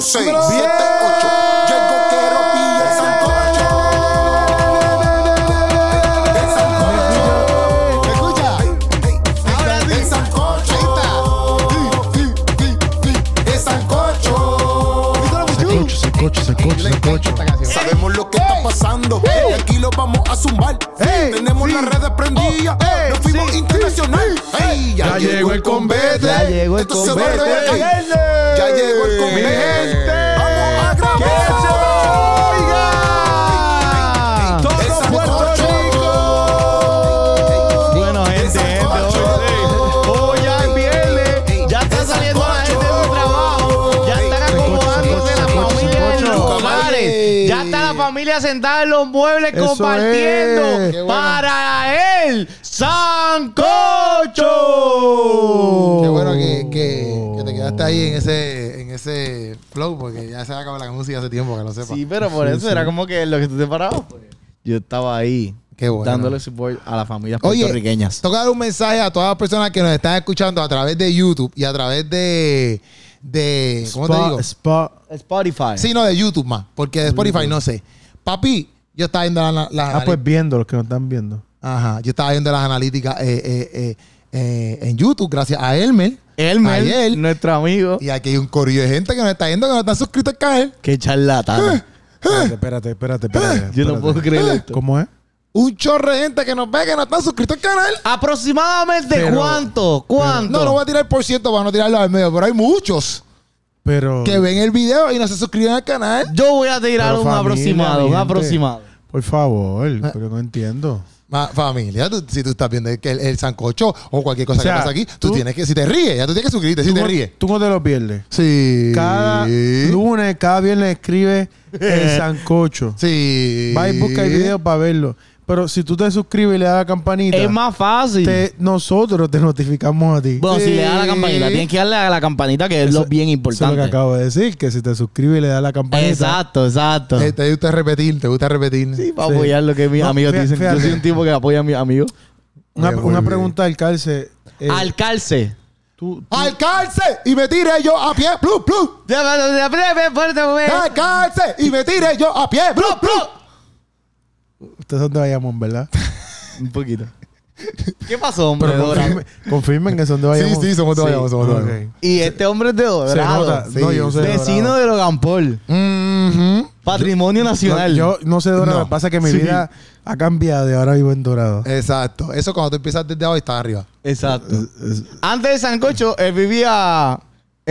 5, 6, 7, 8. Llego, quiero pillar sancocho. El sancocho. ¿Me escucha? Ahora. El sancocho. El sancocho. Sancocho, sancocho, sancocho, Y aquí lo vamos a zumbar. Tenemos las redes prendidas. Ey, Nos fuimos internacional. Ya llegó el convete. Ya llegó el convete. Ya llegó el convete. Sentada en los muebles Eso compartiendo es. Qué bueno. para el sancocho. Qué bueno que, que, que te quedaste ahí en ese, en ese flow, porque ya se acabó la música hace tiempo, que lo sepa. Sí, pero por eso era como que lo que tú te parabas. pues. Yo estaba ahí Qué bueno. dándole support a las familias Oye, puertorriqueñas. toca dar un mensaje a todas las personas que nos están escuchando a través de YouTube y a través de. de ¿Cómo te digo? Spotify. Sí, no, de YouTube más, porque de Spotify no sé. Papi, yo estaba viendo la- las Ah, pues viendo, los que nos están viendo. Ajá, yo estaba viendo las analíticas eh, eh, eh, eh, en YouTube gracias a Elmer. Elmer, Ayer. nuestro amigo. Y aquí hay un corillo de gente que nos está viendo que no están suscritos al canal. Qué charlatán. Espérate, espérate, espérate, espérate. Yo no puedo creer esto. ¿Cómo es? Un chorro de gente que nos ve que no están suscritos al canal. ¿Aproximadamente Pero- cuánto? ¿Cuánto? No, no voy a tirar por ciento para no tirarlo al medio, pero hay muchos Pero. que ven el video y no se suscriben al canal. Yo voy a tirar Pero un familia, aproximado, mi un gente. aproximado. Por favor, pero no entiendo. Ma- familia, tú- si tú estás viendo el, el, el sancocho o cualquier cosa O sea, que pasa aquí, tú, tú- tienes que, si te ríes, ya tú tienes que suscribirte, si te ríes. Tú no te lo pierdes. Sí. Cada lunes, cada viernes escribe el sancocho. Sí. Va y busca el video para verlo. Pero si tú te suscribes y le das la campanita, Es más fácil. te- nosotros te notificamos a ti. Bueno, si le das a la campanita, tienes que darle a la campanita, que es lo bien Eso es lo importante. que acabo de decir, que si te suscribes y le das la campanita. Exacto, exacto. Eh, te gusta repetir, te gusta repetir. Sí, para Sí. apoyar lo que mis No, amigos dicen. fíjate. Yo soy un tipo que apoya a mis amigos. Una, pregunta al calce. eh, Al calce. tú- tú- ¡Al cárcel! Y me tiré yo a pie, ¡plum, plum! ¡Al cárcel! Y me tiré yo a pie, ¡plum, plum! Ustedes son de Bayamón, ¿verdad? Un poquito. ¿Qué pasó, hombre? Pero confirmen, que son de Bayamón. Sí, sí, somos de Sí. Bayamón, somos de. Bayamón. Y este hombre es de Dorado. Sí. No, yo no sé de Vecino Dorado. de Logan Paul. Patrimonio nacional. yo no sé de Dorado. No. Lo que pasa es que mi Sí. vida ha cambiado y ahora vivo en Dorado. Exacto. Eso cuando tú empiezas desde abajo estás arriba. Exacto. Es- Antes de Sancocho, él vivía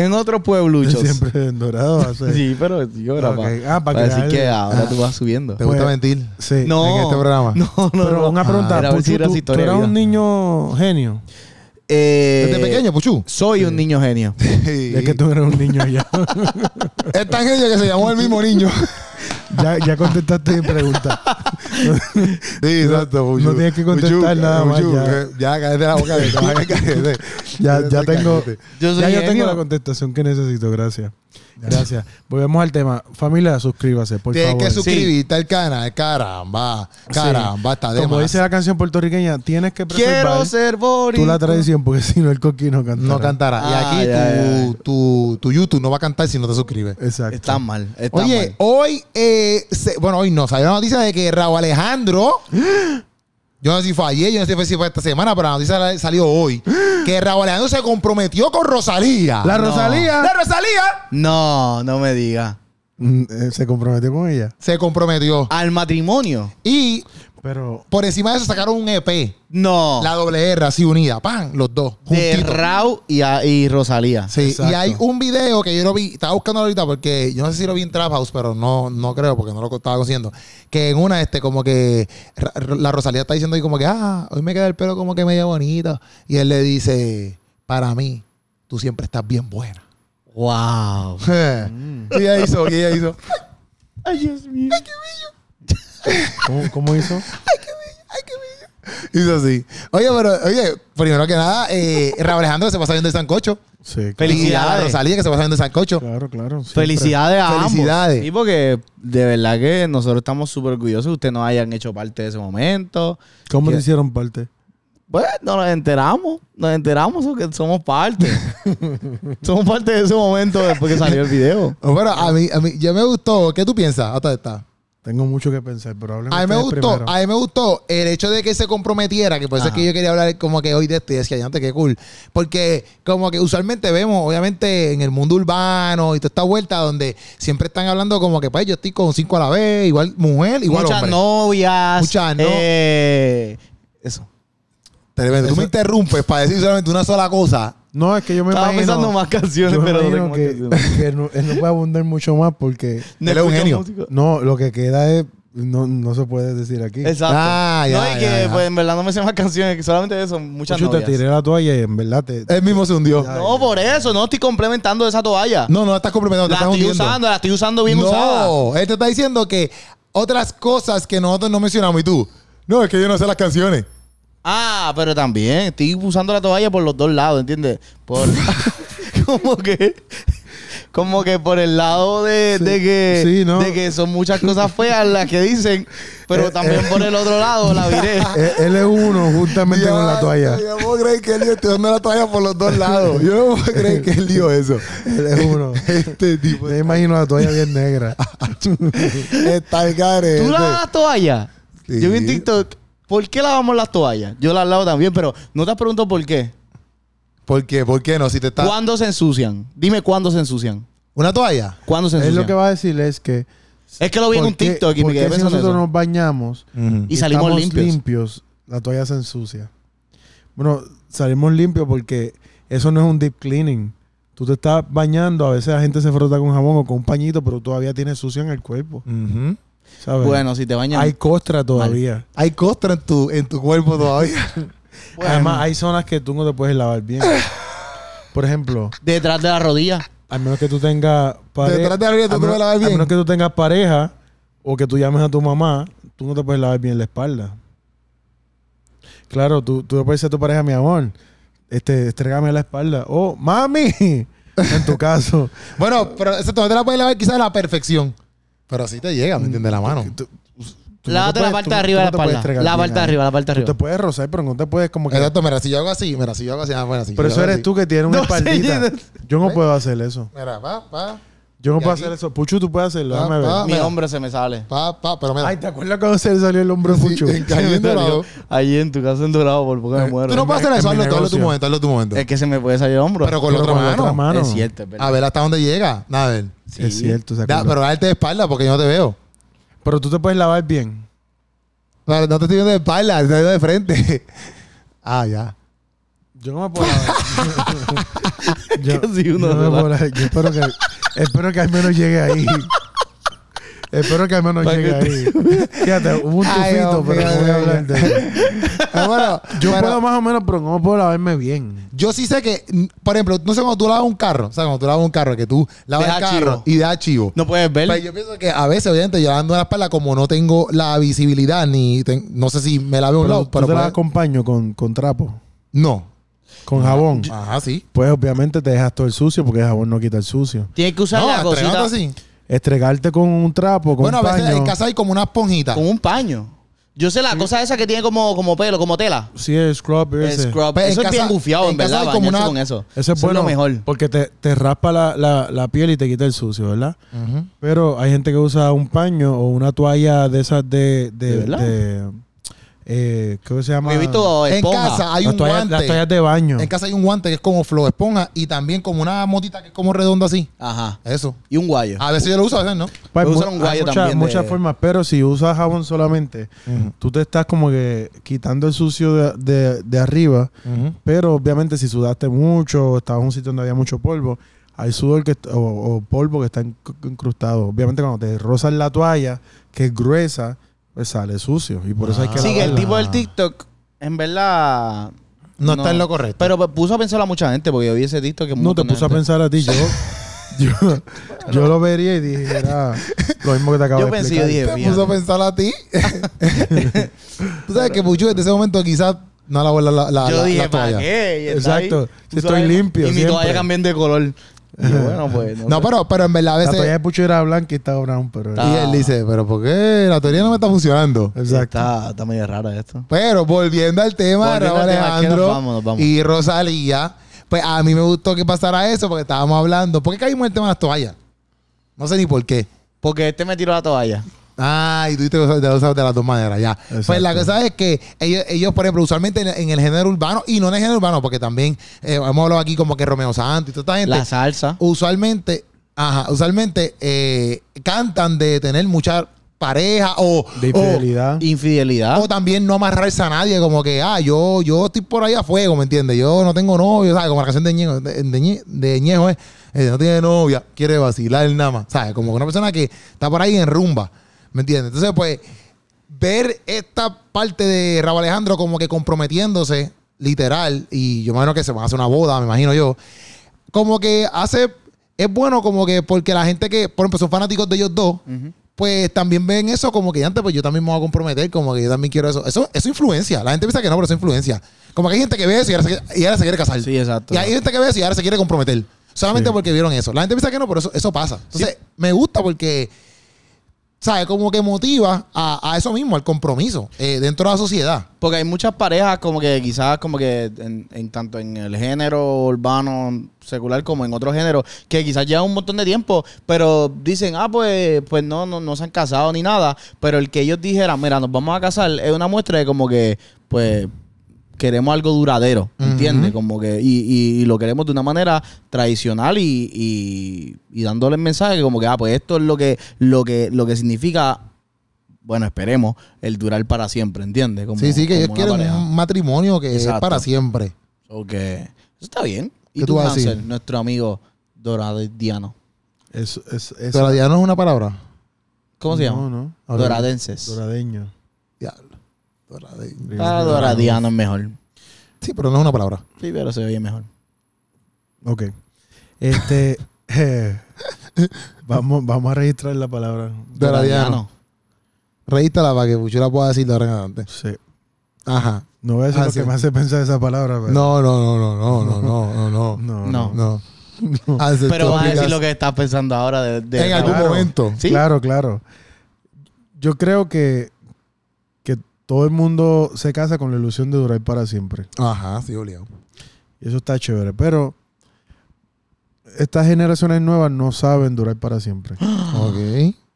en otro pueblucho. Siempre en Dorado. o sea. Sí, pero yo era Ok. pa- Ah, para para decir que ahora Ah. tú vas subiendo. ¿Te gusta Pues- mentir? Sí. No. en este programa. No, no, Pero no. una pregunta, si Puchu, era tú, tú eras un niño genio. Eh, Desde pequeño, Puchu. Soy un niño genio. Es que tú eres un niño ya. Es tan genio que se llamó el mismo niño. Ya, ya contestaste mi pregunta. Sí, exacto, no tienes que contestar nada más, ya. eh, Ya, cállate la boca. que te vas a caer. Ya, ya tengo, Yo soy ya yo tengo la contestación que necesito. Gracias. Gracias. Volvemos al tema. Familia, suscríbase, por Tienes favor. que suscribirte al canal. Caramba. Caramba, está de Como más. dice la canción puertorriqueña, tienes que preservar Quiero ser bonito. tú la tradición porque si no el coqui no canta. No cantará. Ah, y aquí ya, tu, Tu, tu YouTube no va a cantar si no te suscribes. Exacto. Está mal. Está Oye, mal. hoy, eh, se- bueno, hoy no, salió la noticia de que Raúl Alejandro, yo no sé si fue ayer, yo no sé si fue esta semana, pero la noticia salió hoy, que Raúl Alejandro se comprometió con Rosalía. La No. Rosalía ¡La Rosalía! No, no me diga. mm, eh, se comprometió con ella. Se comprometió. Al matrimonio. Y Pero por encima de eso sacaron un EP, No. la doble R así unida, ¡pam! Los dos, de juntitos. Rau y, a- y Rosalía. Sí, Exacto. y hay un video que yo lo vi, estaba buscando ahorita porque yo no sé si lo vi en Trap House, pero no, no creo porque no lo estaba consiguiendo. Que en una, este, como que Ra- la Rosalía está diciendo ahí como que, ah, hoy me queda el pelo como que medio bonito. Y él le dice, para mí, tú siempre estás bien buena. Wow. y ella hizo, y ella hizo, Ay, Dios mío. ¿Cómo, cómo hizo? hizo así. Oye, pero, oye, primero que nada, eh, Raúl Alejandro que se pasa viendo el sancocho. Sí, Y a la Felicidades. Rosalía que se pasa viendo el sancocho. claro, claro. siempre. Felicidades a ambos. Felicidades. Sí, porque de verdad que nosotros estamos súper orgullosos de que ustedes nos hayan hecho parte de ese momento. ¿Cómo te Que- hicieron parte? Pues no nos enteramos, nos enteramos que somos parte. somos parte de ese momento después que salió el video. Bueno, a mí, a mí, ya me gustó. ¿Qué tú piensas? Hasta esta. Tengo mucho que pensar, pero hablemos A mí me gustó, primero. a mí me gustó el hecho de que se comprometiera, que por eso es que yo quería hablar como que hoy de esto y decía, antes qué cool. Porque como que usualmente vemos, obviamente, en el mundo urbano y toda esta vuelta donde siempre están hablando como que, pues, yo estoy con cinco a la vez, igual mujer, igual Muchas hombre. novias. Muchas no- eh, eso. Tremendo. Tú me interrumpes para decir solamente una sola cosa. No, es que yo me Estaba imagino... pensando más canciones, yo me pero no imagino tengo más que, canciones. que no, él no puede abundar mucho más porque... No Él es un genio. No, lo que queda es... No, no se puede decir aquí. Exacto. Ah, ya, no, y ya, que ya. pues en verdad no me sé más canciones, que solamente eso, muchas Mucho te novias. tiré la toalla y en verdad te... Él mismo se hundió. Ya. No, por eso, no estoy complementando esa toalla. No, no la estás complementando, te la estás estoy hundiendo. usando, la estoy usando bien usada. no, él te está diciendo que otras cosas que nosotros no mencionamos y tú. No, es que yo no sé las canciones. Ah, pero también estoy usando la toalla por los dos lados, ¿entiendes? Por como que como que por el lado de, de que sí, ¿no? de que son muchas cosas feas las que dicen, pero Eh, también eh. por el otro lado la viré. él, él es uno juntamente con la toalla. Yo no puedo creer que él dio estoy dando la toalla por los dos lados. Yo no puedo creer que él dio eso. Él es uno. Este tipo Me imagino la toalla bien negra. está el care. ¿Tú lavas las toallas? Sí. Yo vi en TikTok, ¿por qué lavamos las toallas? Yo las lavo también, pero no te pregunto por qué. ¿Por qué? ¿Por qué no? Si te está. ¿Cuándo se ensucian? Dime cuándo se ensucian. ¿Una toalla? ¿Cuándo se Él ensucian? lo que va a decir es que... Es que lo vi en ¿por un TikTok y por me quedé si nosotros eso. nos bañamos Y salimos estamos limpios. la toalla se ensucia. Bueno, salimos limpios porque eso no es un deep cleaning. Tú te estás bañando, a veces la gente se frota con jabón o con un pañito, pero todavía tienes sucio en el cuerpo. Ujú. ¿Sabes? Bueno, si te bañas. hay costra todavía. Hay costra en tu, en tu cuerpo todavía. Bueno. Además, hay zonas que tú no te puedes lavar bien. Por ejemplo, detrás de la rodilla. a menos que tú tengas pareja. Detrás de la rodilla tú a te lavar A bien. menos que tú tengas pareja o que tú llames a tu mamá, tú no te puedes lavar bien la espalda. Claro, tú, tú le puedes decir a tu pareja, mi amor, este, estrégame la espalda. Oh, mami, en tu caso. bueno, pero eso no te la puedes lavar quizás a la perfección. Pero así te llega, ¿me entiendes? La mano. Tú- tú no la puedes- parte tú- de arriba de no la espalda. La parte de arriba, la parte de Tú te arriba. puedes rozar, pero no te puedes como que... Exacto, mira, si yo hago así, mira, si yo hago así, ah, bueno, así. Pero eso eres así. tú que tienes una No, espaldita. sí, Yo no ¿Ves? puedo hacer eso. Mira, pa, pa, Yo no puedo aquí- hacer eso. Puchu, tú puedes hacerlo. Ah, Déjame ver. Mi mira. hombre se me sale. pa, pa, pero mira. Ay, ¿te acuerdas cuando se le salió el hombro Sí, Puchu? en cayendo lado. Allí en tu casa en Dorado, por poco me Eh, muero. Tú no puedes hacer en eso, hazlo tu momento, hazlo tu momento. Es que se me puede salir el hombro. Pero con la otra mano. Es cierto. A ver hasta dónde llega. A ver. Sí. Es cierto. se Da, pero darte de espalda porque yo no te veo. Pero tú te puedes lavar bien. No, no te estoy viendo de espalda, te estoy viendo de frente. ah, ya. Yo no me puedo lavar. yo, uno yo no me se puedo lavar. Yo espero que, espero que al menos llegue ahí. espero que al menos Para llegue ahí. Fíjate, hubo un tufito, pero no voy a hablar de eso. Ah, bueno, Yo pero puedo más o menos, pero no puedo lavarme bien. yo sí sé que, por ejemplo, no sé cuando tú lavas un carro, o sea, cuando tú lavas un carro, que tú lavas Deja el carro chivo. y da chivo. No puedes ver. Pero yo pienso que a veces, obviamente, yo lavando la espalda, como no tengo la visibilidad, ni ten- no sé si me lave un Pero lado, tú pero te la acompaño con, con trapo, no. con jabón. Ajá, sí. Pues obviamente te dejas todo el sucio porque el jabón no quita el sucio. Tienes que usar No, la cosita así. Estregarte con un trapo, con Bueno, a veces paño. en casa hay como una esponjita. con un paño. Yo sé la cosa esa que tiene como, como pelo, como tela. Sí, el scrub El scrub. Pues en eso es bien casa- bufiado, en, en casa verdad, hay como bañarse una- con eso. Ese es Eso bueno lo mejor. porque te, te raspa la, la, la piel y te quita el sucio, ¿verdad? Ujú. Pero hay gente que usa un paño o una toalla de esas de... de, ¿De verdad? de, eh, ¿Cómo se llama? Yo he visto En esponja. casa hay las, un toallas, guante. las toallas de baño. En casa hay un guante que es como flow esponja y también como una motita que es como redonda así. Ajá. Eso. Y un guayo. A veces yo lo uso, a veces no. Pues, mu- usar un hay guayo muchas- también de- muchas formas, pero si usas jabón solamente, tú te estás como que quitando el sucio de, de- de arriba, pero obviamente si sudaste mucho, o estabas en un sitio donde había mucho polvo, hay sudor que, o, o polvo que está incrustado. Obviamente cuando te rozas la toalla, que es gruesa, pues sale sucio. Y por eso hay que Sí, que el lavarla. tipo del TikTok, en verdad. No está en lo correcto. Pero pues, puso a pensar a mucha gente porque yo vi ese TikTok que No te puse a pensar a ti, yo, yo, yo lo vería y dijera lo mismo que te acabo Yo de pensé, yo explicar. dije, Te puso a fíjate. pensar a ti. Tú sabes que Puchu desde ese momento quizás no lavó la, la, la, Yo la- dije, la ¿para toalla. qué? Y está Exacto. Si puso estoy la- limpio Y mi siempre. toalla cambió de color. Y yo, bueno, pues. No, sé. pero, pero en verdad a La veces. toalla de Pucho era blanca y estaba brown, pero... Está- Y él dice, pero ¿por qué la teoría no me está funcionando? Exacto. Está, está medio raro esto. Pero volviendo al tema de Raúl al tema, ¿a qué nos Alejandro vamos? Nos vamos. y Rosalía, pues a mí me gustó que pasara eso porque estábamos hablando. ¿Por qué caímos en el tema de las toallas? No sé ni por qué. Porque este me tiró la toalla. Ah, y tú te usas de, usas de las dos maneras, ya. Pues la cosa es que ellos, ellos, por ejemplo, usualmente en, en el género urbano, y no en el género urbano, porque también eh, hemos hablado aquí como que Romeo Santos y toda esta gente, La salsa. usualmente, ajá, usualmente eh, cantan de tener mucha pareja o, De o- infidelidad. Infidelidad. o también no amarrarse a nadie, como que, ah, yo, yo estoy por ahí a fuego, ¿me entiendes? Yo no tengo novio, ¿sabes? Como la canción de Ñejo, de, de de Ñejo es, eh, no tiene novia, quiere vacilar nada más, ¿sabes? Como una persona que está por ahí en rumba, ¿me entiendes? Entonces, pues, ver esta parte de Raúl Alejandro como que comprometiéndose, literal, y yo me imagino que se van a hacer una boda, me imagino yo, como que hace, es bueno como que porque la gente que, por ejemplo, son fanáticos de ellos dos, pues también ven eso como que antes, pues yo también me voy a comprometer, como que yo también quiero eso. Eso, eso influencia. La gente piensa que no, pero eso influencia. Como que hay gente que ve eso y ahora se, y ahora se quiere casar. Sí, exacto. Y hay gente que ve eso y ahora se quiere comprometer. Solamente Sí. porque vieron eso. La gente piensa que no, pero eso, eso pasa. Entonces, me gusta porque, ¿sabes? Como que motiva a, a eso mismo, al compromiso eh, dentro de la sociedad. Porque hay muchas parejas como que quizás como que en, tanto en el género urbano secular como en otros géneros que quizás llevan un montón de tiempo, pero dicen, ah, pues, pues no, no, no se han casado ni nada, pero el que ellos dijeran, mira, nos vamos a casar es una muestra de como que, pues, queremos algo duradero, ¿entiendes? Como que, y, y- y lo queremos de una manera tradicional y, y, y dándole el mensaje como que, ah, pues esto es lo que, lo que, lo que significa bueno, esperemos, el durar para siempre, ¿entiendes? Como- sí, sí, que ellos quieren pareja. un matrimonio que Exacto. es para siempre. Que eso está bien. ¿Y ¿Qué tú, tú vas a decir? nuestro amigo doradiano? Es, es, es- Pero ya no es una palabra. ¿Cómo se no, llama? No, Ok. Doradenses. Doradeño. Doradiano. Ah, Doradiano es mejor. Sí, pero no es una palabra. Sí, pero se oye mejor. Ok. Este. Eh, vamos, vamos a registrar la palabra. Doradiano. Regístrala para que yo la pueda decir de ahora adelante. Sí. Ajá. No voy a decir lo ah, sí. que me hace pensar esa palabra. No, no, no, no, no, no, no, no. No. no. Ah, pero vas a decir lo que estás pensando ahora. De, en algún momento. ¿Sí? Claro, claro. Yo creo que todo el mundo se casa con la ilusión de durar para siempre. Ajá, sí, obligado. Y eso está chévere. Pero estas generaciones nuevas no saben durar para siempre. Ok.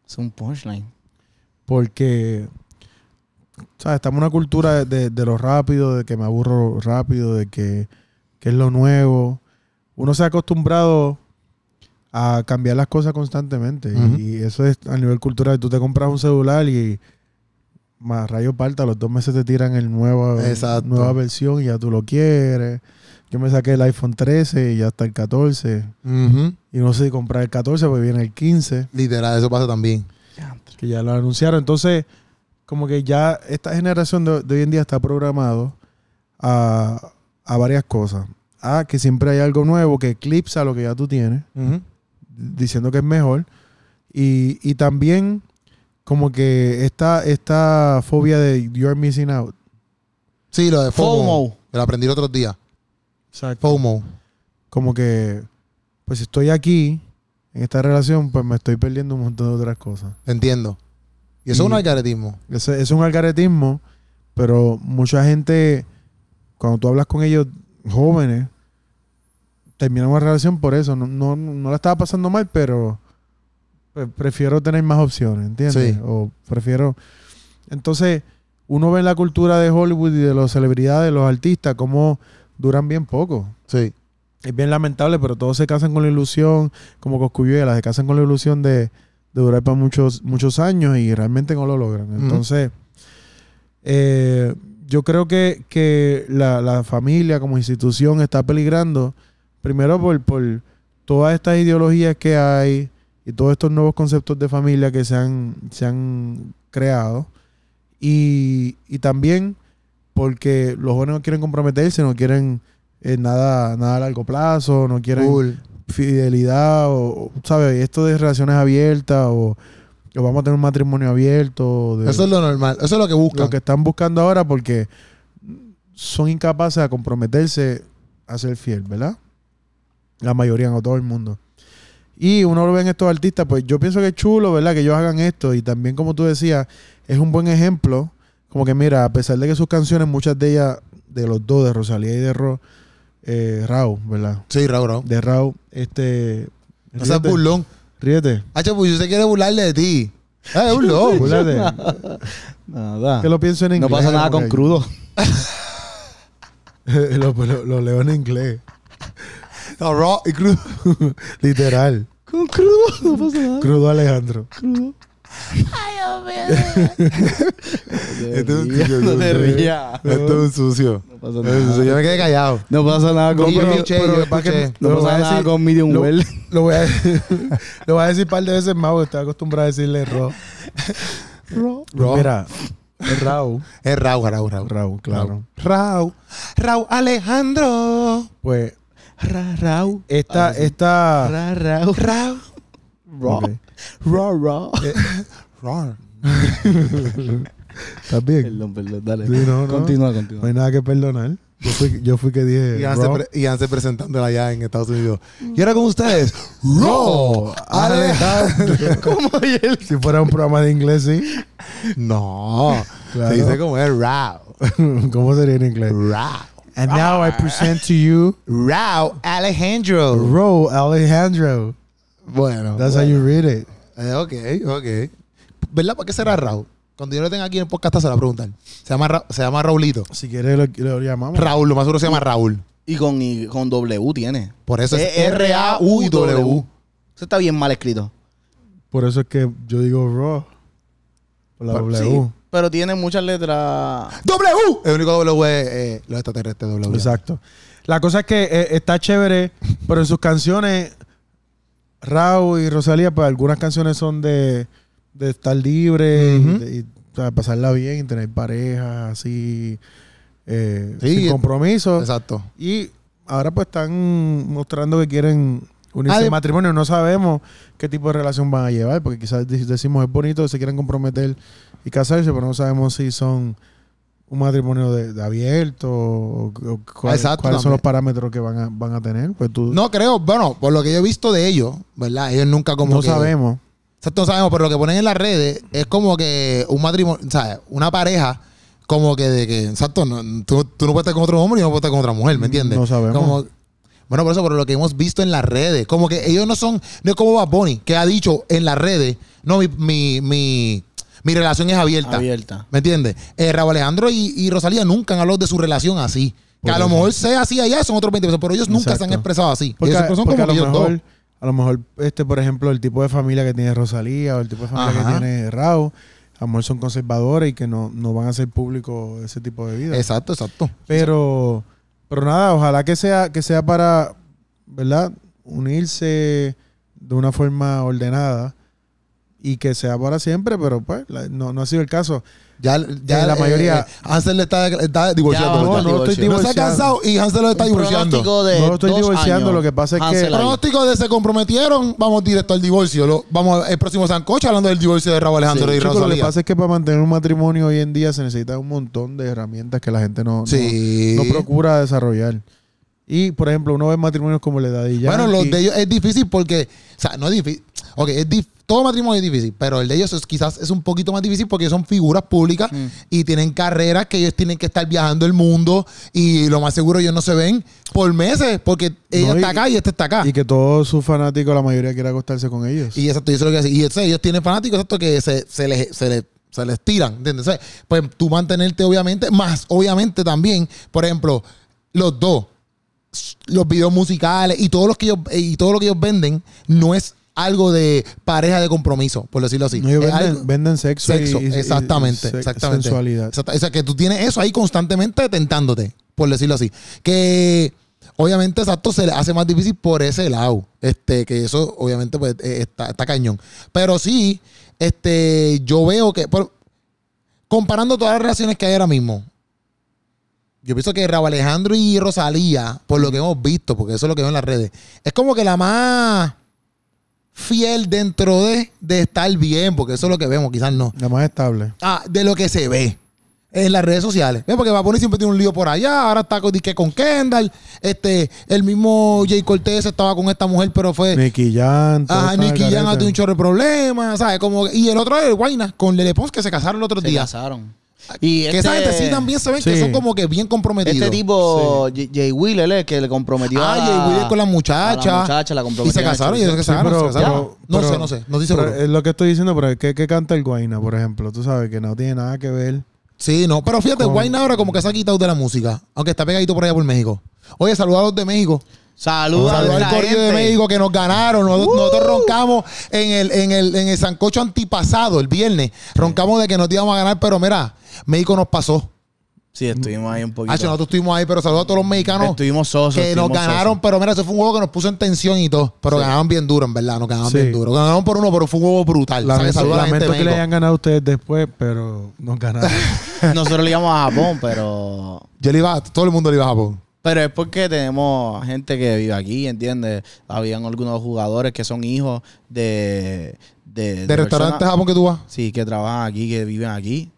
Es un punchline. Porque, ¿sabes? Estamos en una cultura de, de- de lo rápido, de que me aburro rápido, de que, que es lo nuevo. Uno se ha acostumbrado a cambiar las cosas constantemente. Ujú. Y eso es a nivel cultural. Tú te compras un celular y más rayo parta, los dos meses te tiran el nuevo, Exacto. nueva versión y ya tú lo quieres. Yo me saqué el iPhone 13 y ya está el 14. Ujú. Y no sé si comprar el 14 porque viene el 15 Literal, eso pasa también. que ya lo anunciaron. Entonces, como que ya esta generación de, de hoy en día está programado a, a varias cosas. A que siempre hay algo nuevo que eclipsa lo que ya tú tienes, diciendo que es mejor. Y, y también como que esta, esta fobia de you're missing out. Sí, lo de FOMO. FOMO. Me lo aprendí el otro día. Exacto. FOMO. Como que, pues si estoy aquí, en esta relación, pues me estoy perdiendo un montón de otras cosas. Entiendo. Y eso es un algaretismo. Ese- es un algaretismo, pero mucha gente, cuando tú hablas con ellos jóvenes, terminan una relación por eso. No, no, no la estaba pasando mal, pero pues, prefiero tener más opciones, ¿entiendes? Sí. O prefiero... Entonces, uno ve en la cultura de Hollywood y de las celebridades, los artistas, cómo duran bien poco. Sí. Es bien lamentable, pero todos se casan con la ilusión, como Coscuyuela, se casan con la ilusión de, de durar para muchos, muchos años y realmente no lo logran. Entonces, eh, yo creo que, que la, la familia como institución está peligrando, primero por, por todas estas ideologías que hay y todos estos nuevos conceptos de familia que se han, se han creado. Y, y también porque los jóvenes no quieren comprometerse, no quieren eh, nada, nada a largo plazo, no quieren Cool. fidelidad o, o, ¿sabes? Esto de relaciones abiertas o, o vamos a tener un matrimonio abierto. de- Eso es lo normal. Eso es lo que buscan. lo que están buscando ahora porque son incapaces de comprometerse a ser fiel, ¿verdad? La mayoría, no todo el mundo. Y uno lo ve en estos artistas, pues yo pienso que es chulo, ¿verdad? Que ellos hagan esto. Y también, como tú decías, es un buen ejemplo. Como que mira, a pesar de que sus canciones, muchas de ellas, de los dos, de Rosalía y de Ro, eh, Raúl, ¿verdad? Sí, Raúl, Raúl. De Raúl, este... No seas burlón. Ríete. Hacho, pues usted quiere burlarle de ti. Ah, es burlón. Búrlate. Nada. que lo pienso en No inglés. pasa nada con crudo. lo, lo- lo leo en inglés. No, raw y crudo. Literal. Con crudo no pasa nada. Crudo Alejandro. Crudo. Esto es un rías, sucio, no te rías. Esto es un sucio. No pasa Esto es un sucio. nada. Yo me quedé callado. No pasa nada con medium- escuché. No lo pasa voy a nada decir- con medium lo- well. Lo voy a, lo voy a decir un par de veces más porque estoy acostumbrado a decirle Ro. Ro. Ro. Mira, es Raúl. Es Raúl, Raúl, Raúl. Raúl, claro. Raúl. Raúl Alejandro. Pues Ra, rau. esta, esta. Ra, rau. Raúl. Raw. Raw, raw. Raúl. ¿Estás bien? Perdón, perdón, dale. Sí, no, no. Continúa, No continúa. hay nada que perdonar. Yo fui, yo fui que dije. Y Raw. pre- presentándola allá en Estados Unidos. Y ahora con ustedes, Raúl Alejandro. ¿Cómo él? Si fuera un programa de inglés, sí. No. Claro. Se dice como es Raúl. ¿Cómo sería en inglés? Raúl. And now I present to you Raúl Alejandro. Ro Alejandro. Bueno. That's how you read it. Eh, ok, ok. ¿Verdad? ¿Por qué será Raúl? Cuando yo lo tenga aquí en el podcast se la preguntan. Se llama, Ra- se llama Raulito. Si quieres lo, lo llamamos. Raúl, lo más seguro se llama Raúl. Y con, y con W tiene. Por eso es E R-A-U y W. Eso está bien mal escrito. Por eso es que yo digo Raw. Por la Por- W. Sí, pero tiene muchas letras. ¡W! El único W es eh, los extraterrestres W. Exacto. La cosa es que eh, está chévere, pero en sus canciones, Raúl y Rosalía, pues algunas canciones son de, de estar libre, y de- y, o sea, pasarla bien, y tener pareja así, eh, Sí, sin compromiso. Exacto. Y ahora pues están mostrando que quieren unirse Adem- en matrimonio. No sabemos qué tipo de relación van a llevar, porque quizás dec- decimos es bonito, se quieren comprometer y casarse, pero no sabemos si son un matrimonio de, de abierto o, o cuál- Exacto, cuáles son los parámetros que van a, van a tener. Pues tú No creo, bueno, por lo que yo he visto de ellos, ¿verdad? Ellos nunca como no que- sabemos. Exacto, no sabemos, pero lo que ponen en las redes es como que un matrimonio, ¿sabes? Una pareja como que de que, exacto, no, tú, tú no puedes estar con otro hombre y no puedes estar con otra mujer, ¿me entiendes? No sabemos. Como- bueno, por eso, por lo que hemos visto en las redes, como que ellos no son, no es como Bad Bunny, que ha dicho en las redes, no, mi, mi, mi, mi relación es abierta. Abierta. ¿Me entiendes? Eh, Raúl Alejandro y, y Rosalía nunca han hablado de su relación así. Que a lo mejor sea así allá, son otros 20 pesos, pero ellos nunca se han expresado así. Porque, ellos son porque como a lo ellos dos. mejor, a lo mejor, este, por ejemplo, el tipo de familia que tiene Rosalía o el tipo de familia Ajá. que tiene Raúl, a lo mejor son conservadores y que no, no van a hacer público ese tipo de vida. Exacto, exacto. Pero, pero nada, ojalá que sea, que sea para, ¿verdad? Unirse de una forma ordenada y que sea para siempre, pero pues la- no, no ha sido el caso. Ya, ya Eh, la mayoría- eh, Hansel le está, está divorciando. Ya, No, ¿verdad? no estoy divorcio. No se ha divorciando. casado y Hansel lo está Un divorciando. de No lo estoy divorciando, años. lo que pasa es que- ahí. Pronóstico de se comprometieron, vamos directo al divorcio. Lo- vamos el próximo Sancocho hablando del divorcio de Raúl Alejandro Sí, y Chicos, lo que Rosalía. pasa es que para mantener un matrimonio hoy en día se necesita un montón de herramientas que la gente no, no- Sí. no, procura desarrollar. Y, por ejemplo, uno ve matrimonios como el de Daddy Yankee. Bueno, los de ellos es difícil porque, o sea, no es difícil. Ok, es dif- todo matrimonio es difícil, pero el de ellos es, quizás es un poquito más difícil porque son figuras públicas Mm. y tienen carreras que ellos tienen que estar viajando el mundo y lo más seguro ellos no se ven por meses porque ella No, y- está acá y este está acá. Y que todos sus fanáticos, la mayoría quiere acostarse con ellos. Y exacto, y eso es lo que hace. Y eso, ellos tienen fanáticos exacto, que se, se, les, se, les, se les tiran, ¿entiendes? O sea, pues tú mantenerte, obviamente, más obviamente también, por ejemplo, los dos, los videos musicales y todo lo que ellos, y todo lo que ellos venden, no es algo de pareja de compromiso, por decirlo así. No, venden, algo- venden sexo, sexo, y, y- exactamente, y exactamente. sensualidad. Exacta- O sea, que tú tienes eso ahí constantemente tentándote, por decirlo así. Que obviamente, exacto, se le hace más difícil por ese lado. Este, que eso, obviamente, pues, eh, está, está cañón. Pero sí, este, yo veo que, por- comparando todas las relaciones que hay ahora mismo, yo pienso que Raúl Alejandro y Rosalía, por lo que hemos visto, porque eso es lo que veo en las redes, es como que la más fiel dentro de, de estar bien, porque eso es lo que vemos, quizás no. La más estable. Ah, de lo que se ve. en las redes sociales. ¿Ves? Porque Bunny siempre tiene un lío por allá. Ahora está con, que con Kendall. Este, el mismo Jay Cortez estaba con esta mujer, pero fue. Nicky Jan. Ajá, Nicky Jan ha tenido un chorro de problemas, ¿sabes? Como, y el otro es el Guayna con Lele Pons que se casaron el otro Se día. casaron. Y Que este, esa gente sí también se ven que son como que bien comprometidos. Este tipo, Jay Wheeler, eh, que le comprometió Ah, a, Jay Wheeler con la muchacha. a la muchacha, la y se el casaron y ellos se Sí, casaron. pero- se casaron. pero- no pero- sé, no sé. No estoy Pero seguro. es lo que estoy diciendo, pero ¿qué, qué canta el Guayna, por ejemplo? Tú sabes que no tiene nada que ver. Sí, no. Pero fíjate, Guayna ahora como que se ha quitado de la música. Aunque está pegadito por allá por México. Oye, los de México. Saludos a al corrido de. México que nos ganaron. Nosotros, nosotros roncamos en el, en, el, en el sancocho antipasado, el viernes. Roncamos de que nos íbamos a ganar, pero mira, México nos pasó. Sí, estuvimos ahí un poquito. Ah, nosotros estuvimos ahí, pero saludos a todos los mexicanos estuvimos sosos. que nos ganaron. sosos. Pero mira, eso fue un juego que nos puso en tensión y todo. Pero ganaron bien duro, en verdad. Nos ganaron Sí. bien duro. Ganaron por uno, pero fue un juego brutal. Lamento, ¿Sabes? Saludos a la lamento que le hayan ganado a ustedes después, pero nos ganaron. Nosotros le íbamos a Japón, pero... Yo le iba, a- todo el mundo le iba a Japón. Pero es porque tenemos gente que vive aquí, ¿entiendes? Habían algunos jugadores que son hijos de... De, ¿De restaurantes personas- Japón que tú vas? Sí, que trabajan aquí, que viven aquí.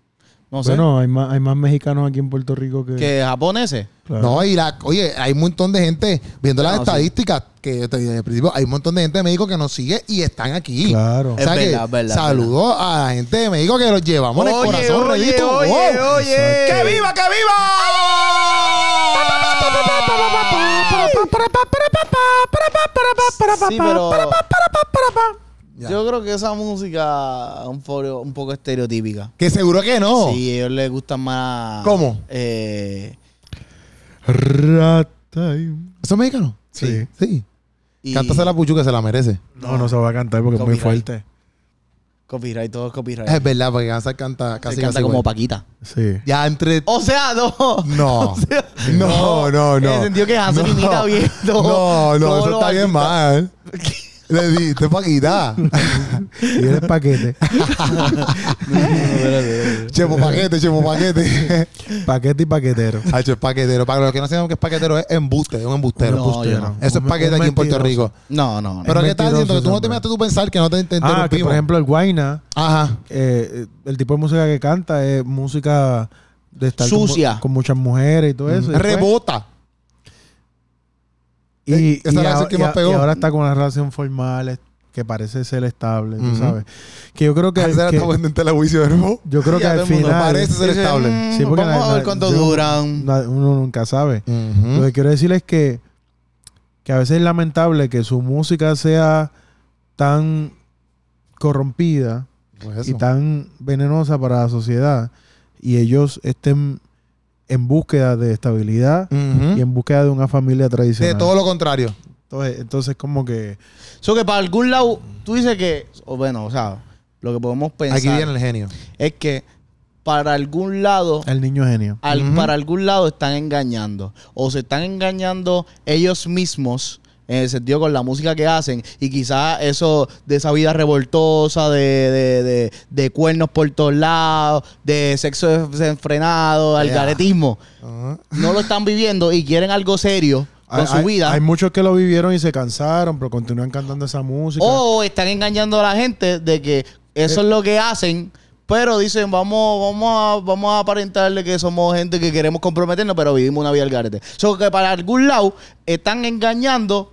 No sé. bueno, hay más, hay más mexicanos aquí en Puerto Rico que. que japoneses. Claro. No, y la, oye, hay un montón de gente, viendo las sí. estadísticas, que yo te dije al principio, hay un montón de gente de México que nos sigue y están aquí. Claro. O Es sea que verdad, es verdad, saludos a la gente de México que los llevamos en el corazón, Redito. ¡Wow! ¡Que viva, que viva! Sí, pero Ya. yo creo que esa música es un, poco- un poco estereotípica. Que seguro que no. Sí, a ellos les gustan más. ¿Cómo? Eh. ¿Eso es mexicano? Sí. Sí. y Cántase la puchu que se la merece. No, no se va a cantar porque es muy fuerte. Copyright, todo es copyright. Es verdad, porque Gansar canta Se casi canta casi como igual. Paquita. Sí. Ya entre... O sea, no. No. O sea, no, no, no. En el sentido que Hansel imita bien No, no, todos eso está bien mal. Le diste paquita. Y eres paquete. chemo paquete, chemo paquete. paquete y paquetero. Hacho, es paquetero. Para los que no sepan que es paquetero, es embuste, es un embustero. No, yo no. Eso es paquete un aquí en Puerto. Rico. No, no, no. Pero Es ¿qué estás diciendo? Que tú no te metes tú pensar que no te, te Ah, que por ejemplo el Guayna, Ajá. eh, el tipo de música que canta es música de estar Sucia. Con, muchas mujeres y todo eso. y después- Rebota. Y, Eh, esa y a- que y más a- pegó. y ahora está con una relación formal que parece ser estable, tú sabes. Que yo creo que, Esa que- está la juicio de nuevo. yo creo que al mundo final Parece ser Dice, estable. mm, Sí, porque vamos a ver cuánto yo- duran. uno nunca sabe. Lo que quiero decir es que, que a veces es lamentable que su música sea tan corrompida Pues y tan venenosa para la sociedad y ellos estén en búsqueda de estabilidad y en búsqueda de una familia tradicional. De todo lo contrario. Entonces, entonces como que Eso que para algún lado, tú dices que, o bueno, o sea, lo que podemos pensar Aquí viene el genio. es que para algún lado, el niño genio. al- para algún lado están engañando. O se están engañando ellos mismos. En el sentido con la música que hacen. Y quizás eso de esa vida revoltosa, de, de, de- de cuernos por todos lados, de sexo desenfrenado, algaretismo. Ajá. No lo están viviendo y quieren algo serio con Hay- su vida. Hay muchos que lo vivieron y se cansaron, pero continúan cantando esa música. O están engañando a la gente de que eso es lo que hacen, pero dicen, vamos, vamos a, vamos a aparentarle que somos gente que queremos comprometernos, pero vivimos una vida al garete. So que para algún lado están engañando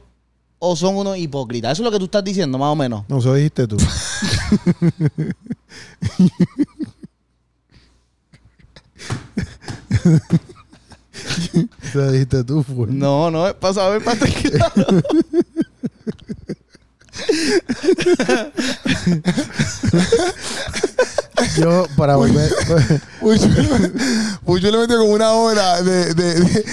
o son unos hipócritas. Eso es lo que tú estás diciendo, más o menos. No, eso dijiste tú. Eso dijiste tú, fue. No, no, es para saber, para claro. Yo, para volver. Pucho, Pucho le metió como una hora de, de, de,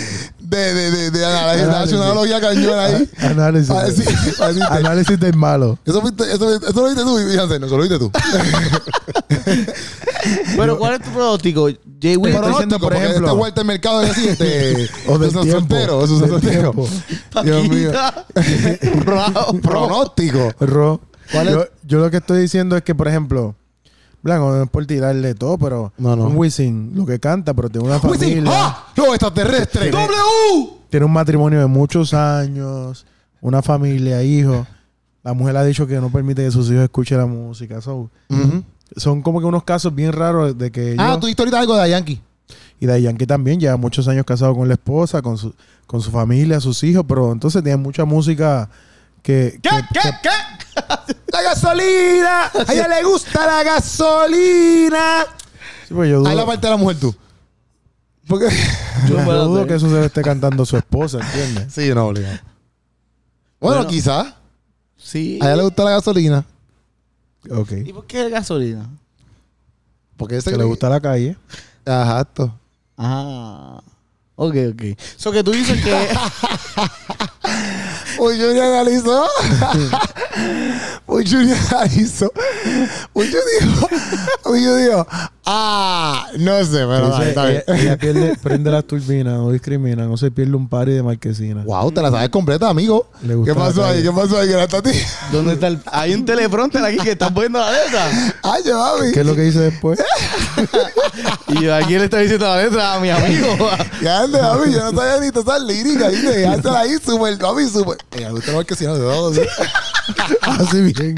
de, de, de, de análisis. Una analogía cañón ahí. análisis. Ah, así te- análisis del malo. Eso, fuiste- eso, eso lo viste tú, y Hansen, no, eso lo viste tú. Bueno, ¿cuál es tu pronóstico? Jay Will, diciendo, por porque ejemplo- Este vuelta al mercado es así, este. O del esos tiempo. solteros, esos Del solteros. tiempo. Dios mío. Pronóstico. Ro, ¿Cuál es? yo, yo lo que estoy diciendo es que, por ejemplo, Blanco, no es por tirarle todo, pero No, no. un Wisin, lo que canta, pero tiene una familia, ¡Ah! ¡Los extraterrestres! Tiene- ¡W! tiene un matrimonio de muchos años, una familia, hijos. La mujer ha dicho que no permite que sus hijos escuchen la música. So, son como que unos casos bien raros de que. Ah, tú ahorita algo de Yankee. Y Daddy Yankee también lleva muchos años casado con la esposa, con su, con su familia, sus hijos, pero entonces tiene mucha música que... ¿Qué? que- ¿Qué? ¿Qué? ¡La gasolina! ¡A ella le gusta la gasolina! sí, pues yo dudo, Ahí la parte de la mujer tú. Porque... yo Yo dudo que eso se lo esté cantando su esposa, ¿entiendes? sí, no, obligado. Bueno, Bueno. quizás. Sí. A ella le gusta la gasolina. Ok. ¿Y por qué gasolina? Porque ese Que le gusta la calle. Ajá, esto. Ah. Ok, ok. Eso que tú dices que. Uy, Junior analizó. Uy, Junior analizó. Uy, yo digo. Uy, yo digo. Ah, no sé, pero Dice, está bien. ella, ella pierde- prende las turbinas, no discrimina, no se pierde un pari de marquesina. Wow, te la sabes completa, amigo. Le gusta ¿Qué pasó la ahí? ¿Qué pasó ahí? ¿Qué era a ti? ¿Dónde está el.? Hay un teleprompter aquí que está poniendo la letra. Ay, yo, mami. ¿Qué es lo que dice después? Y yo aquí le estoy diciendo la letra a mi amigo. Ya ande, mami. Yo no sabía ni todas esas líricas. ¿viste? Dejártela ahí súper, mami, súper. Ella gusta si no de todo. ¿Sí? Así bien.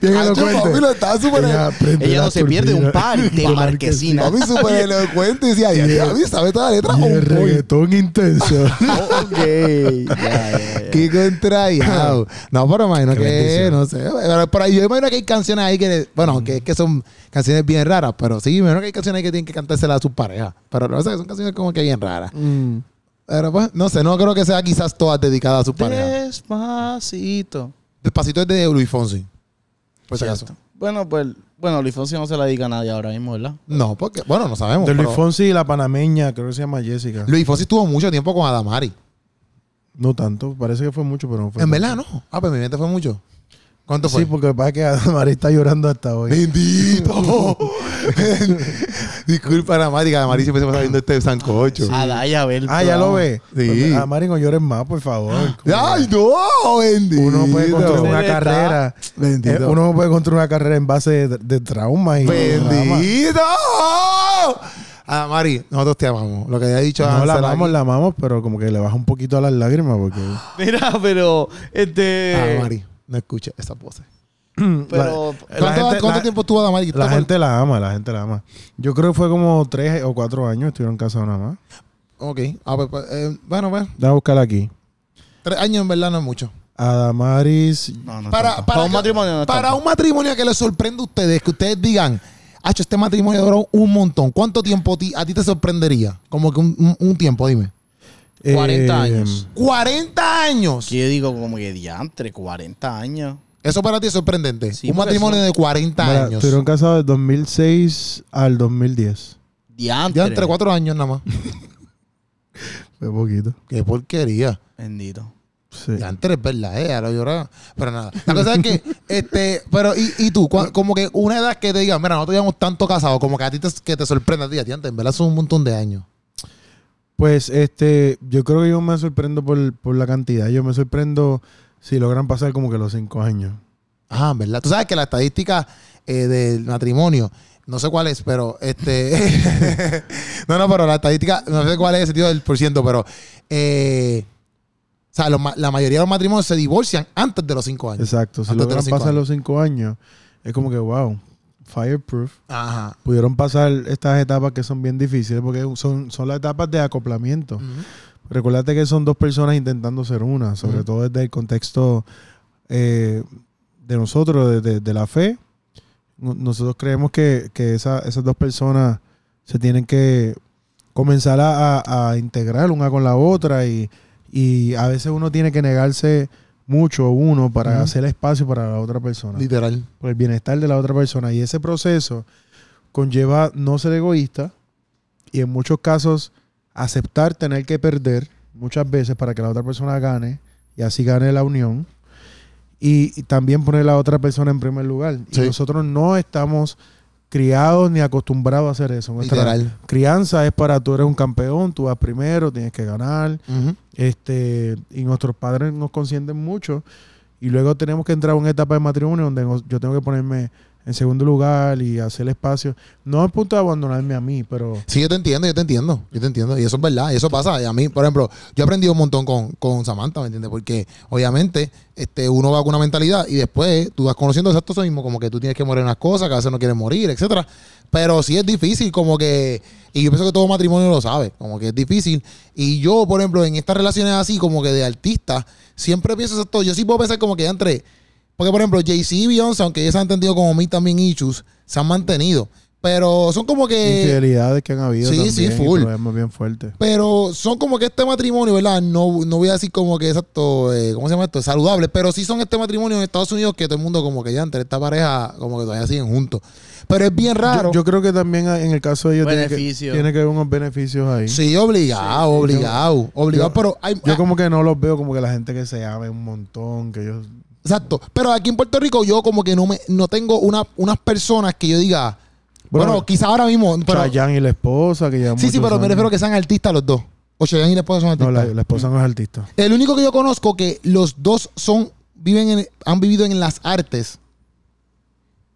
Bien Ay, yo, elocuente. mami, lo estaba súper. Ella, Ella no se pierde un par de marquesina. Mami, súper elocuente. Y decía, ay, ay, mami, ¿sabe toda la letra? Y el reggaetón intenso. Oh, ok. Ya, ya, ya. Qué contrariado. No, pero imagino Qué que, bendición. no sé. Pero por ahí yo imagino que hay canciones ahí que, bueno, que, que son canciones bien raras, pero sí, imagino que hay canciones ahí que tienen que cantárselas a sus parejas. Pero no sé, son canciones como que bien raras. Mm. Pero pues, no sé, no creo que sea quizás todas dedicadas a sus parejas. Despacito. Despacito es de Luis Fonsi. Por si acaso. Bueno, pues. Bueno, Luis Fonsi no se la dedica a nadie ahora mismo, ¿verdad? No, porque, bueno, no sabemos. De Luis pero Fonsi y la panameña, creo que se llama Jessica. Luis Fonsi estuvo mucho tiempo con Adamari. No tanto, parece que fue mucho, pero no fue. En tanto. verdad, no. Ah, pues mi mente fue mucho. ¿Cuánto fue? Sí, porque lo que pasa es que Adamari está llorando hasta hoy. Bendito. Disculpa, Adamari, que Adamari siempre se pasa viendo este sancocho. A Daya, a ver. Ah, ya lo ve. Sí. Adamari, no llores más, por favor. ¡Ay, no! Bendito. Uno no puede construir una carrera. Bendito. eh, uno no puede construir una carrera en base de, de traumas y. ¡Bendito! Adamari, nosotros te amamos. Lo que había dicho No, la amamos, aquí. la amamos, pero como que le baja un poquito a las lágrimas porque... Mira, pero. Este. Adamari, no escuches esa voz. Pero. La ¿Cuánto, gente- cuánto la- tiempo estuvo Adamari? La gente la ama, la gente la ama. Yo creo que fue como tres o cuatro años estuvieron casados nada más. Ok. Ah, pues, pues, eh, bueno, pues. Déjame buscar aquí. Tres años en verdad no es mucho. Adamaris... No, no Para, un matrimonio no para un matrimonio que les sorprenda a ustedes, que ustedes digan, Hacho, este matrimonio duró un montón. ¿Cuánto tiempo ti- a ti te sorprendería? Como que un, un- un tiempo, dime. 40 eh, años. 40 años. Yo digo como que diantre, 40 años. Eso para ti es sorprendente. Sí, un matrimonio eso- de 40 mira, años. Estuvieron casados de 2006 al 2010. Diantre. Ya entre cuatro años nada más. Fue poquito. Qué porquería. Bendito. Sí. Ya antes es verdad, eh, ahora lloraba. Pero nada. La cosa es que, este, pero, ¿y, y tú? Como que una edad que te digan, mira, nosotros llevamos tanto casados, como que a ti te, que te sorprenda a ti, a ti antes, en verdad son un montón de años. Pues este, yo creo que yo me sorprendo por, por la cantidad. Yo me sorprendo si logran pasar como que los cinco años. Ah, verdad. Tú sabes que la estadística eh, del matrimonio, no sé cuál es, pero este. no, no, pero la estadística, no sé cuál es el sentido del por ciento, pero. eh, o sea, los la mayoría de los matrimonios se divorcian antes de los cinco años. Exacto. Si Antes de logran los pasar años. los cinco años, es como que, wow, fireproof. Ajá. Pudieron pasar estas etapas que son bien difíciles porque son, son las etapas de acoplamiento. Ujú. Recuérdate que son dos personas intentando ser una, sobre todo desde el contexto eh, de nosotros, de, de- de la fe. No- Nosotros creemos que, que esa- esas dos personas se tienen que comenzar a, a- a integrar una con la otra y, y a veces uno tiene que negarse mucho uno para hacer espacio para la otra persona Literal. por el bienestar de la otra persona. Y ese proceso conlleva no ser egoísta y en muchos casos aceptar tener que perder muchas veces para que la otra persona gane y así gane la unión. Y, y también poner a la otra persona en primer lugar. Sí. Y nosotros no estamos criados ni acostumbrados a hacer eso. Nuestra Literal. crianza es para tú eres un campeón, tú vas primero, tienes que ganar. Este, y nuestros padres nos consienten mucho. Y luego tenemos que entrar a una etapa de matrimonio donde yo tengo que ponerme en segundo lugar y hacer espacio. No al punto de abandonarme a mí, pero Sí, yo te entiendo, yo te entiendo, yo te entiendo. Y eso es verdad, y eso pasa. Y a mí, por ejemplo, yo he aprendido un montón con, con Samantha, ¿me entiendes? Porque obviamente este, uno va con una mentalidad y después tú vas conociendo exacto eso mismo, como que tú tienes que morir unas cosas, que a veces no quieres morir, etcétera. Pero sí es difícil, como que, y yo pienso que todo matrimonio lo sabe, como que es difícil. Y yo, por ejemplo, en estas relaciones así, como que de artista, siempre pienso exacto, yo sí puedo pensar como que entre, porque por ejemplo, Jay-Z y Beyoncé, aunque ellos se han entendido como mí también issues, se han mantenido. Pero son como que... infidelidades que han habido sí, también, sí, full. problemas bien fuertes. Pero son como que este matrimonio, ¿verdad? No, no voy a decir como que exacto, eh, ¿cómo se llama esto? Saludable, pero sí son este matrimonio en Estados Unidos que todo el mundo como que ya entre esta pareja como que todavía siguen juntos. Pero es bien raro. Yo, yo creo que también en el caso de ellos tiene que, tiene que haber unos beneficios ahí. sí, obligado, obligado, obligado, yo- pero hay, Yo como que no los veo como que la gente que se ame un montón, que ellos... exacto. Pero aquí en Puerto Rico yo como que no me no tengo una, unas personas que yo diga, bueno, Bueno, quizá ahora mismo, pero Chayanne y la esposa, que llevan sí, sí, pero me años. refiero que sean artistas los dos. O Chayanne y la esposa son No, artistas. la, la esposa no es artista. El único que yo conozco que los dos son viven en- han vivido en las artes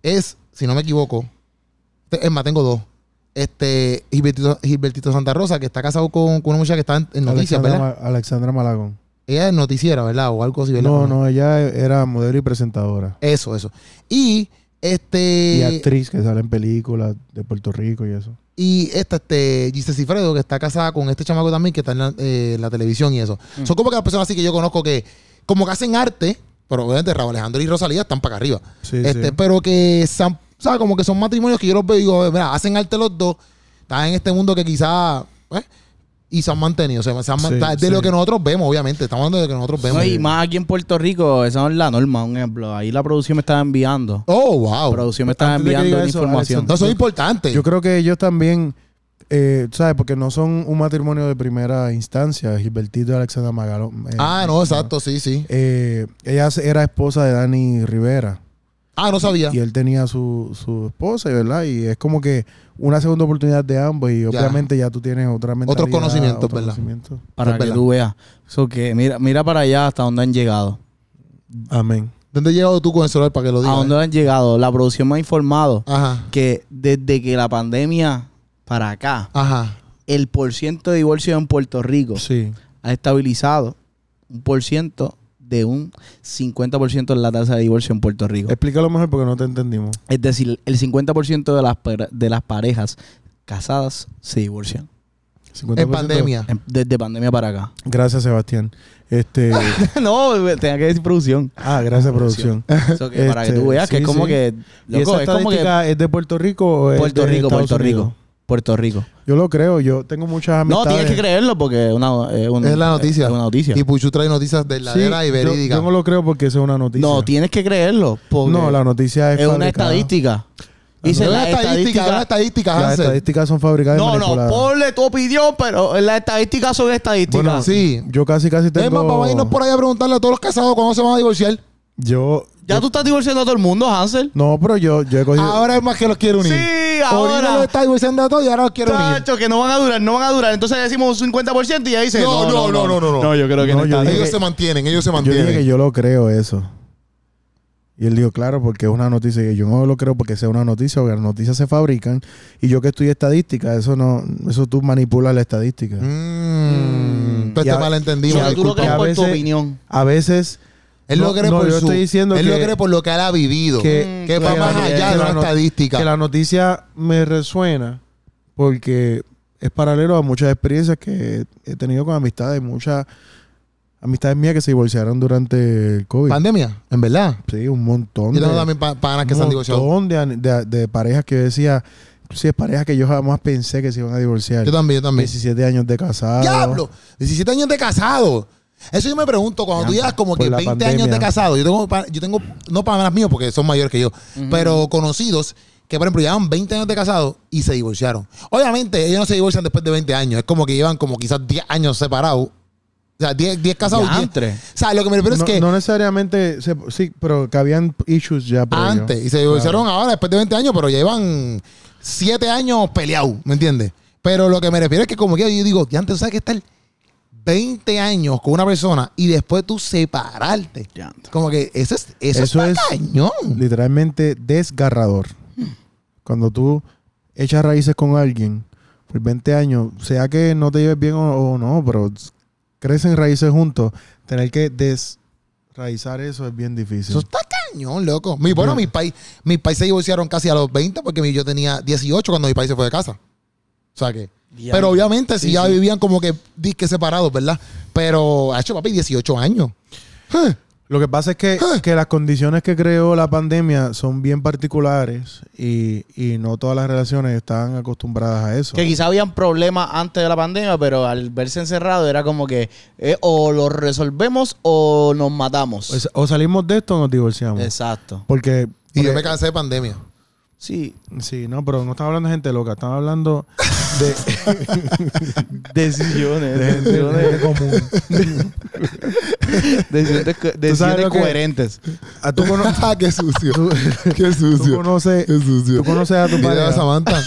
es, si no me equivoco, es más, tengo dos. Este Gilbertito, Gilbertito Santa Rosa, que está casado con, con una muchacha que está en, en noticias, ¿verdad? Ma- Alexandra Malagón. Ella es noticiera, ¿verdad? O algo así, ¿verdad? No, no, ella era modelo y presentadora. Eso, eso. Y este Y actriz que sale en películas de Puerto Rico y eso. y esta, este, Giselle Cifredo, que está casada con este chamaco también, que está en la, eh, la televisión y eso. Son como que las personas así que yo conozco que, como que hacen arte, pero obviamente Raúl Alejandro y Rosalía están para acá arriba. Sí, este, sí. pero que son, ¿sabes? Como que son matrimonios que yo los veo y digo, mira, hacen arte los dos, están en este mundo que quizá, pues, y se han mantenido. O sea, se han Sí, de sí. lo que nosotros vemos, obviamente. Estamos hablando de lo que nosotros vemos. No, y más aquí en Puerto Rico, esa no es la norma, un ejemplo. Ahí la producción me estaba enviando. Oh, La wow. producción me estaba Antes de enviando eso, información. Alex, No, eso es importante. Yo creo que ellos también, eh, ¿sabes? Porque no son un matrimonio de primera instancia, Gilbertito y Alexandra Magalón. eh, ah, no, exacto, sí, sí. eh, ella se- era esposa de Dani Rivera. Ah, no sabía. Y él tenía su, su esposa, ¿verdad? Y es como que una segunda oportunidad de ambos. Y obviamente ya tú tienes otra mentalidad. conocimientos, otro ¿verdad? conocimiento. Para Es que verdad. tú veas. Que mira, mira para allá hasta dónde han llegado. Amén. ¿Dónde has llegado tú con el celular para que lo ¿A digas? dónde han llegado? La producción me ha informado Ajá, que desde que la pandemia para acá, ajá. el porciento de divorcio en Puerto Rico Sí. ha estabilizado un por ciento de un 50% en la tasa de divorcio en Puerto Rico. Explícalo mejor porque no te entendimos. Es decir, el 50% de las, de las parejas casadas se divorcian. 50%. En pandemia. En- Desde pandemia para acá. Gracias, Sebastián. Este, no, tenía que decir producción. ah, gracias, producción. Eso que para que Este, tú veas que es como sí. que. ¿Y esa Loco, es como que. es de Puerto Rico o es Puerto de Rico, Estados Puerto Unidos? Rico. Puerto Rico. Yo lo creo. Yo tengo muchas No, amistades. tienes que creerlo porque es una, es un- Es la noticia. es una noticia. Y Puchu trae noticias Sí, verdaderas y yo, verídicas. yo no lo creo porque es una noticia. No, tienes que creerlo. porque No, la noticia es, es una estadística. Es Dice la estadística, es una estadística. estadística, Las estadísticas son fabricadas y No, no, ponle tu opinión, pero las estadísticas son estadísticas. Bueno, Sí. Yo casi casi Es más, tengo... vamos a irnos por ahí a preguntarle a todos los casados cuándo se van a divorciar. Yo... ya yo- tú estás divorciando a todo el mundo, Hansel. No, pero yo, yo he cogido... Ahora es más que los quiero unir. Sí, Ahorita los ahora. está divorciando a todos y ahora los quiero unir. Chacho, que no van a durar, no van a durar. Entonces decimos un 50% y ya dice. No, no, no, no, no, no. No, yo creo que No, está. Ellos se mantienen, ellos se yo dije mantienen. que yo lo creo eso. Y él dijo, claro, porque es una noticia. Y yo no lo creo porque sea una noticia, porque las noticias se fabrican. Y yo que estudié estadística, eso no... Eso tú manipulas la estadística. Mm, Entonces te malentendimos. Tú lo crees a por tu veces- opinión. A veces... Él no, lo cree no, por yo su, estoy diciendo él que... lo cree por lo que él ha vivido. que, que va que más allá que de la no- estadística. Que la noticia me resuena porque es paralelo a muchas experiencias que he tenido con amistades, muchas amistades mías que se divorciaron durante el COVID. Pandemia, en verdad. Sí, un montón Yo tengo también pa- panas que un se han divorciado. montón de, de- de parejas que yo decía, sí, parejas que yo jamás pensé que se iban a divorciar. Yo también, yo también. 17 años de casado. ¡Diablo! 17 años de casado. Eso yo me pregunto, cuando tú Ya, llegas como por que la 20 años de pandemia. casado, yo tengo, yo tengo no panas míos porque son mayores que yo, pero conocidos que, por ejemplo, llevan 20 años de casado y se divorciaron. Obviamente, ellos no se divorcian después de 20 años, es como que llevan como quizás 10 años separados. O sea, 10, 10 casados. 10. Diantre. O sea, lo que me refiero no, es que no necesariamente, se- sí, pero que habían issues ya previo. antes y se divorciaron ahora después de 20 años, pero llevan 7 años peleados, ¿me entiendes? Pero lo que me refiero es que como que yo digo, antes, ¿sabes qué estar 20 años con una persona y después tú separarte. Como que eso es, eso, Eso está es- cañón. Literalmente desgarrador. Cuando tú echas raíces con alguien por 20 años, sea que no te lleves bien o, o no, pero crecen raíces juntos, tener que desraizar eso es bien difícil. Eso está cañón, loco. Mi, bueno, mis pais mis pais se divorciaron casi a los 20 porque mi- yo tenía 18 cuando mi país se fue de casa. O sea que... Pero obviamente si ya sí. vivían como que disque separados, ¿verdad? Pero ha hecho papi 18 años. Lo que pasa es que, que las condiciones que creó la pandemia son bien particulares y, y no todas las relaciones están acostumbradas a eso. Que quizá habían problemas antes de la pandemia, pero al verse encerrado era como que eh, o lo resolvemos o nos matamos. O, o salimos de esto o nos divorciamos. Exacto. Porque, Y yo me cansé de pandemia. Sí. Sí, no, pero no estamos hablando de gente loca, estamos hablando de, Decisiones. de gente, de gente común. Decisiones, co- decisiones lo que- coherentes. Ah, ¿Tú, cono- Ah, qué sucio. qué tú sucio. conoces, Qué sucio. tú conoces a tu Mira a. Samantha.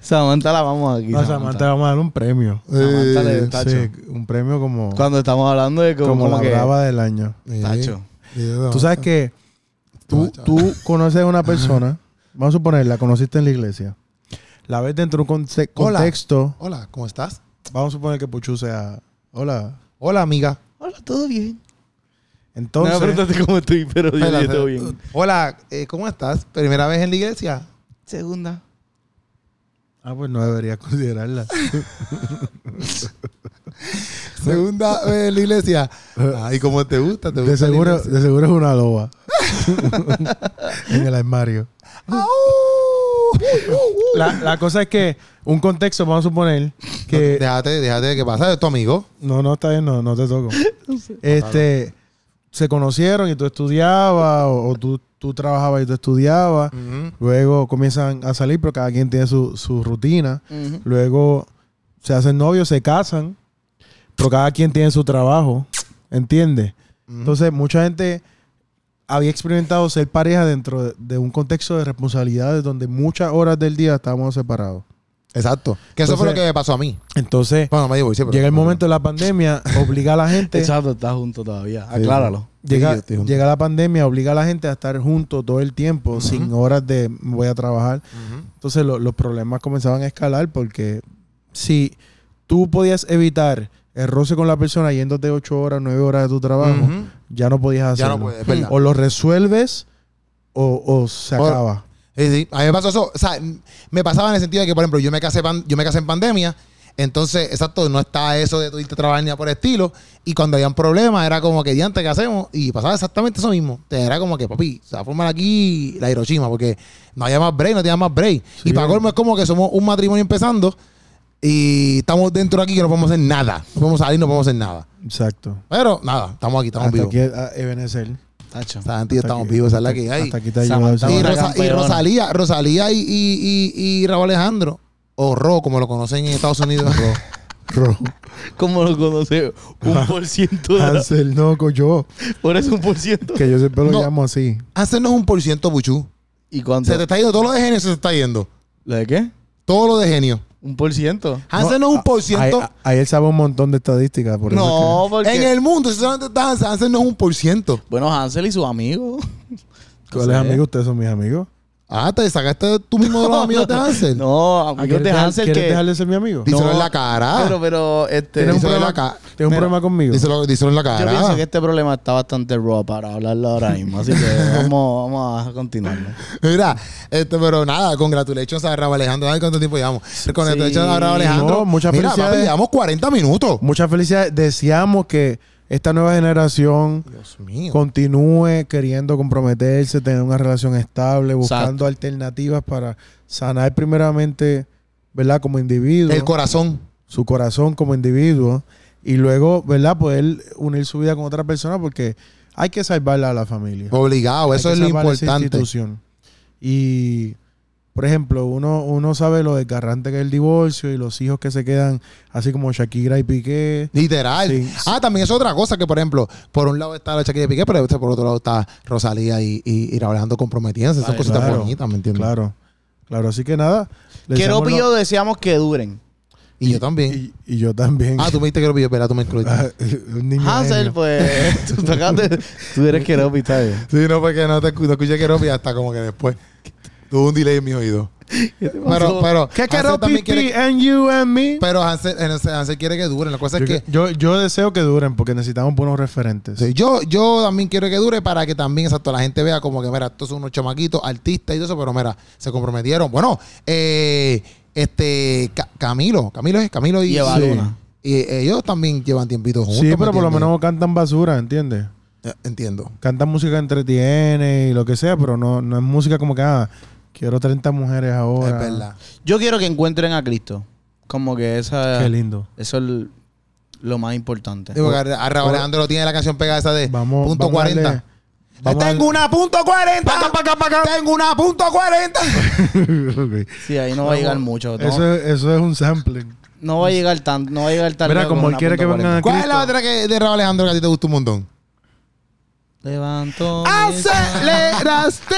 Samantha la vamos aquí. No, Samantha, vamos a dar un premio. Samantha le- Eh, Tacho. Sí, un premio como, Cuando estamos hablando de como, como como la que... brava del año. Tacho. eh, Tú sabes que tú, tú conoces a una persona, vamos a suponer, la conociste en la iglesia. La ves dentro de un conte- Hola. contexto. Hola, ¿cómo estás? Vamos a suponer que Puchu sea. Hola. Hola, amiga. Hola, ¿todo bien? Entonces. no me preguntaste cómo estoy, pero yo yo todo bien. Hola, eh, ¿cómo estás? ¿Primera vez en la iglesia? Segunda. ah, pues no debería considerarla. Segunda vez en la iglesia. Ay, ¿cómo te gusta? ¿Te De gusta la seguro, de seguro es una loba. en el armario. La, la cosa es que un contexto, vamos a suponer que. Déjate, déjate, ¿qué pasa? ¿Es tu amigo? No, no, está bien, no, no te toco. Este. Se conocieron y tú estudiabas, o, o tú, tú trabajabas y tú estudiabas. Luego comienzan a salir, pero cada quien tiene su, su rutina. Ujú. Luego se hacen novios, se casan, pero cada quien tiene su trabajo. ¿Entiendes? Entonces, mucha gente había experimentado ser pareja dentro de, de un contexto de responsabilidades donde muchas horas del día estábamos separados. Exacto. Que eso fue lo Entonces- que me pasó a mí. Entonces, Bueno, me divorcié, pero- llega el momento de la pandemia, obliga a la gente. Exacto, está junto todavía. Acláralo. Llega, Sí, junto. la pandemia, obliga a la gente a estar juntos todo el tiempo, sin horas de voy a trabajar. Entonces lo- los problemas comenzaban a escalar porque si tú podías evitar el roce con la persona yéndote ocho horas, nueve horas de tu trabajo. Ya no podías Ya hacerlo. no puedes, verdad. O lo resuelves o, o se O- acaba. Sí, sí. A mí me pasó eso. O sea, me pasaba en el sentido de que, por ejemplo, yo me casé, pan- yo me casé en pandemia. Entonces, exacto, no está eso de tú irte a trabajar ni por el estilo. Y cuando había un problema, era como que, diante, ¿qué hacemos? Y pasaba exactamente eso mismo. Era como que, papi, se va a formar aquí la Hiroshima, porque no había más break, no tenía más break. Sí. Y para colmo es como que somos un matrimonio empezando y estamos dentro aquí que no podemos hacer nada. No podemos salir, no podemos hacer nada. Exacto. Pero nada, estamos aquí, estamos Hasta vivos. aquí a Ebenezer. Tacho. Hasta estamos aquí- vivos, esa es la que hay. Hasta aquí te Samantha ayuda. Y, Rosa- y. Rosalía, Rosalía y, y, y, y Raúl Alejandro, o Ro, como lo conocen en Estados Unidos. Ro. ¿Cómo lo conoce? Un por ciento. de la- Hansel, no, yo. Por eso un por ciento. Que yo siempre lo No. llamo así. Hacernos un por ciento, Buchu. ¿Y cuánto? Se te está yendo, todo lo de genio se te está yendo. ¿La de qué? Todo lo de genio. Un por ciento. Hacernos No, un por ciento. ahí él sabe un montón de estadísticas. Por eso No, porque... En el mundo, si solamente está Hansel, hacernos un por ciento. Bueno, Hansel y sus amigos. es que- ¿Cuáles amigos? Ustedes son mis amigos. Ah, te sacaste tú mismo de los amigos de Hansel. No, amigos ¿Quieres, de Hansel ¿quieres que... dejar de ser mi amigo? Díselo No, en la cara. Pero, pero, este... ¿Tienes un la problema, cara. ¿Tienes un problema conmigo? Díselo, díselo en la cara. Yo pienso que este problema está bastante raw para hablarlo ahora mismo. Así que vamos, vamos a continuarlo. Mira, este, pero nada, congratulations a Raúl Alejandro. ¿Sabes cuánto tiempo llevamos? Congratulations a Raúl Alejandro. no, muchas Mira, felicidades. papi, llevamos 40 minutos. Muchas felicidades. Deseamos que esta nueva generación continúe queriendo comprometerse, tener una relación estable, buscando Exacto. alternativas para sanar primeramente, ¿verdad? Como individuo, El corazón. su corazón como individuo y luego, ¿verdad? Poder unir su vida con otra persona porque hay que salvarla a la familia. Obligado, eso es lo salvar esa importante. institución. Y, por ejemplo, uno, uno sabe lo desgarrante que es el divorcio y los hijos que se quedan así como Shakira y Piqué. Literal. Sí. Ah, también es otra cosa que, por ejemplo, por un lado está la Shakira de Piqué, pero este, por otro lado está Rosalía y, y, y Alejandro comprometiéndose. Son Ay, cositas claro, bonitas, ¿me entiendes? Claro, claro. Así que nada. Quiero lo- pillo deseamos que duren. Y, yo también. Y, y yo también. Ah, tú me dijiste que Keropi, yo, ¿verdad? Tú me incluiste. Ah, un niño Hansel, genio. pues. tú, tocaste- tú eres Keropi, está bien. Sí, no, porque no te no escuché Keropi hasta como que después. Tuvo un delay en mi oído. Pero, pero. ¿Qué quiero también pipi quiere- and you and me? Pero Hansel, Hansel- Hansel quiere que duren. La cosa es Yo, que. yo, yo deseo que duren porque necesitamos buenos referentes. Sí, yo, yo también quiero que dure para que también, exacto, la gente vea como que, mira, estos son unos chamaquitos, artistas y todo eso, pero mira, se comprometieron. Bueno, eh, este, Ca- Camilo, Camilo es Camilo y, Y Eva Sí. Luna. y ellos también llevan tiempitos juntos. Sí, ¿me pero por lo menos cantan basura, ¿entiendes? Eh, Entiendo. Cantan música que entretiene y lo que sea, pero no, no es música como que, ah, quiero 30 mujeres ahora. Es verdad. Yo quiero que encuentren a Cristo. Como que esa. Qué lindo. Eso es el- lo más importante. Digo, que a a Raúl Alejandro lo tiene la canción pegada esa de Vamos, punto vamos a 40. darle- vamos a Tengo una punto 40. Tengo una punto 40. darle- Ok. Sí, ahí no va a llegar mucho. No, Eso, es- eso es un sampling. no va a llegar tan, no va a llegar tan Mira, como él quiere que vengan 40. ¿Cuál es la otra que de Raúl Alejandro que a ti te gusta un montón? Levanto. Aceleraste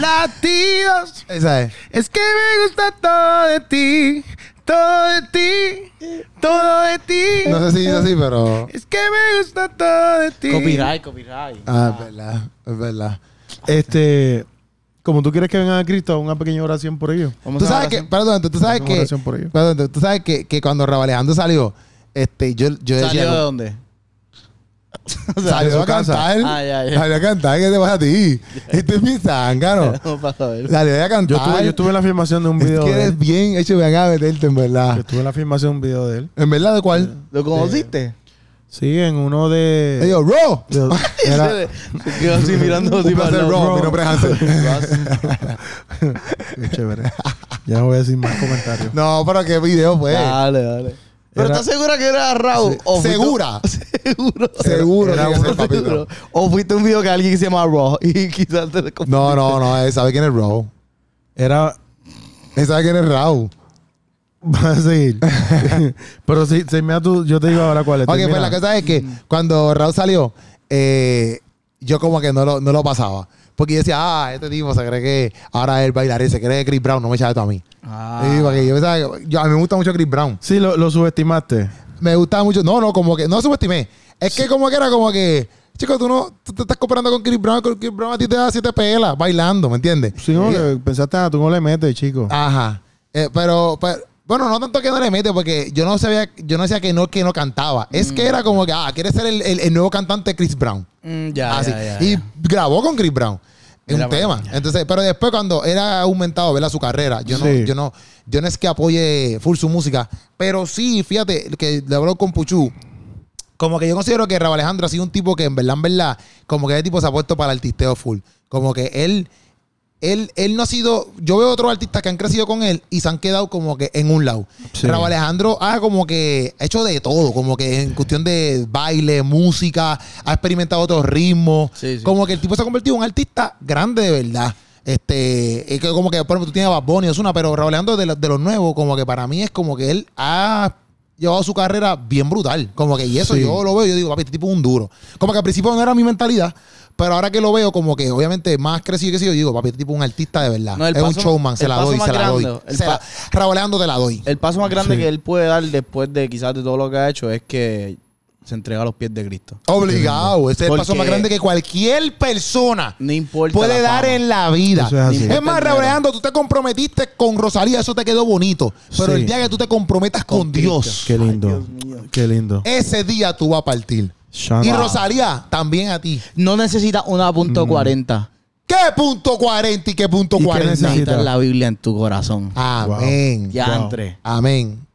latidos. Esa es. Es que me gusta todo de ti, todo de ti, todo de ti. No sé si dice así, pero. Es que me gusta todo de ti. Copyright, copyright. Ah, es verdad. Es verdad. Este, como tú quieres que vengan a Cristo, una pequeña oración por ellos. Tú sabes que, perdón, tú sabes que. oración por ellos. Perdón, tú sabes que, que cuando Raúl Alejandro salió, este, yo, yo decía. ¿Salió de dónde? Salió su a casa. cantar. Ah, ya, ya. Salió a cantar. ¿Qué te pasa a ti? Este es mi zángano. No pasa a ver. Salió a cantar. Yo estuve, yo estuve en la filmación de un Es video que de eres él. bien hecho, ven a meterte, en Yo verdad. estuve en la filmación de un video de él. ¿En verdad de cuál? ¿Lo conociste? Sí, en uno de... Ro. de- era- Se quedó así mirando así para el Ro. lado. Mi nombre es Hansel. Qué chévere. Ya no voy a decir más comentarios. No, pero qué video fue. Dale, dale. ¿Pero Era- estás segura que era Raúl? ¿O fuiste- Segura. Seguro. Seguro. Era tiene que uno ser, papito. Seguro. O fuiste un video que alguien se llama Raw y quizás te No, no, no. Él sabe quién es Ro. Era... Él sabe quién es Raúl. Vas a seguir. Pero si, si me da tu... Yo te digo ahora cuál es. Ok, pues Termina. la cosa es que cuando Raúl salió, eh, yo como que no lo, no lo pasaba. Porque yo decía, ah, este tipo se cree que ahora es el bailarín, se cree que Chris Brown, no me echa esto a mí. Ah. Sí, porque yo pensaba que- yo- a mí me gusta mucho Chris Brown. Sí, lo, lo subestimaste. Me gustaba mucho. No, no, como que no subestimé. Es que como que era como que, chico, tú no tú te estás comparando con Chris Brown, con Chris Brown a ti te da siete pelas bailando, ¿me entiendes? Sí, no, Y- que pensaste, ah, tú no le metes, chico. Ajá. Eh, pero, pero- bueno, no tanto que no le mete, porque yo no sabía, yo no decía que no, que no cantaba. Es que era como que, ah, quiere ser el, el- el nuevo cantante Chris Brown. Mm, ya, Así. ya, ya, y grabó con Chris Brown. Es un tema. Entonces, pero después cuando era aumentado, ¿verdad? Su carrera. Yo no, Sí. yo no, yo no es que apoye full su música. Pero sí, fíjate, que le hablo con Puchu. Como que yo considero que Raúl Alejandro ha sido un tipo que en verdad, en verdad, como que ese tipo se ha puesto para el artisteo full. Como que él, él, él no ha sido. Yo veo otros artistas que han crecido con él y se han quedado como que en un lado. Sí. Raúl Alejandro ha como que hecho de todo, como que en cuestión de baile, música, ha experimentado otros ritmos. Sí, sí. Como que el tipo se ha convertido en un artista grande de verdad. Este, es que como que, por ejemplo, tú tienes a Bad Bunny, Ozuna, pero Raúl Alejandro de, de los nuevos, como que para mí es como que él ha llevado su carrera bien brutal. Como que, y eso Sí. yo lo veo, yo digo, papi, este tipo es un duro. Como que al principio no era mi mentalidad, pero ahora que lo veo, como que obviamente más crecido que sí, yo digo, papi, este tipo es un artista de verdad. No, el es un showman, se la doy, se la doy. Se la- Raúl Alejandro te la doy. El paso más grande Sí. que él puede dar después de quizás de todo lo que ha hecho es que se entrega a los pies de Cristo. Obligado. Ese es el paso más grande que cualquier persona No importa. puede dar en la vida. Eso es así. Es más, Raúl. Alejandro, tú te comprometiste con Rosalía, eso te quedó bonito. Pero Sí. el día que tú te comprometas con, Con Dios, Qué lindo. Dios mío. Qué lindo. ese día tú vas a partir. Shut Y up. Rosalía, también a ti. No necesitas una punto 40. ¿Qué punto 40 y qué punto ¿Y qué 40? necesitas? Necesitas la Biblia en tu corazón. Amén. Ya Wow. entre. Amén.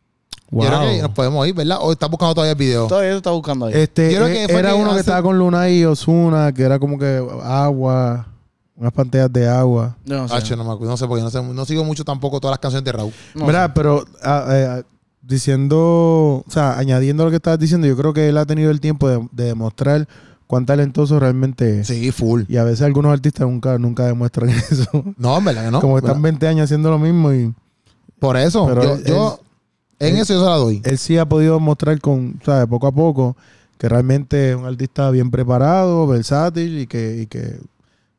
Wow. Yo creo que nos podemos ir, ¿verdad? O estás buscando todavía el video. Todavía está buscando ahí. Este, Yo creo eh, que fue era que uno que estaba con Luna y Osuna, que era como que agua, unas pantallas de agua. no sé. Hacho, no me acuerdo, no sé porque no, sé, no sigo mucho tampoco todas las canciones de Raúl. No Mira, sé. pero ah, eh, diciendo, o sea, añadiendo lo que estabas diciendo, yo creo que él ha tenido el tiempo de, de demostrar cuán talentoso realmente es. Sí, full. Y a veces algunos artistas nunca, nunca demuestran eso. No, en verdad que no. como que están 20 años haciendo lo mismo y Por eso, Pero yo, él- yo- en él- eso yo se la doy. él sí ha podido mostrar con, ¿sabes? Poco a poco que realmente es un artista bien preparado, versátil y que, y que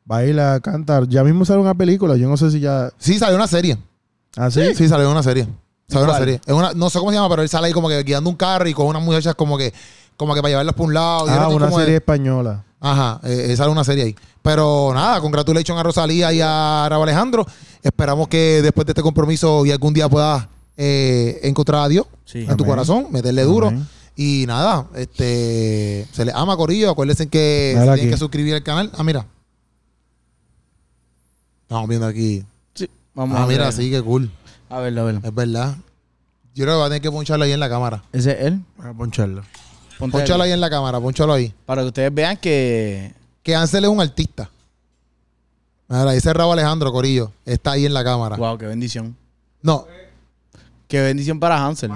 baila, canta. Ya mismo sale una película, yo no sé si ya... Sí, salió una serie. ¿Ah, sí? Sí, salió una serie. ¿Sabes una serie? Es una, no sé cómo se llama, pero él sale ahí como que guiando un carro y con unas muchachas como que, como que para llevarlas por un lado. Ah, una como de- serie española. Ajá, eh, eh, sale una serie ahí. Pero nada, congratulations a Rosalía y a Raúl Alejandro. Esperamos que después de este compromiso y algún día puedas eh, encontrar a Dios Sí. en tu corazón, meterle duro. Amén. Y nada, este se les ama, Corillo. Acuérdense que se tienen que suscribir al canal. Ah, mira. Estamos viendo aquí. Sí. Vamos Ah, a mira, ver. sí, qué cool. A verlo, a verlo. Es verdad. Yo creo que va a tener que poncharlo ahí en la cámara. ¿Ese es él? A poncharlo. Ponte Ponchalo ahí. en la cámara, ponchalo ahí. Para que ustedes vean que... Que Ansel es un artista. Mira, dice Raúl Alejandro, Corillo. Está ahí en la cámara. Wow, qué bendición. No, Qué bendición para Hansel.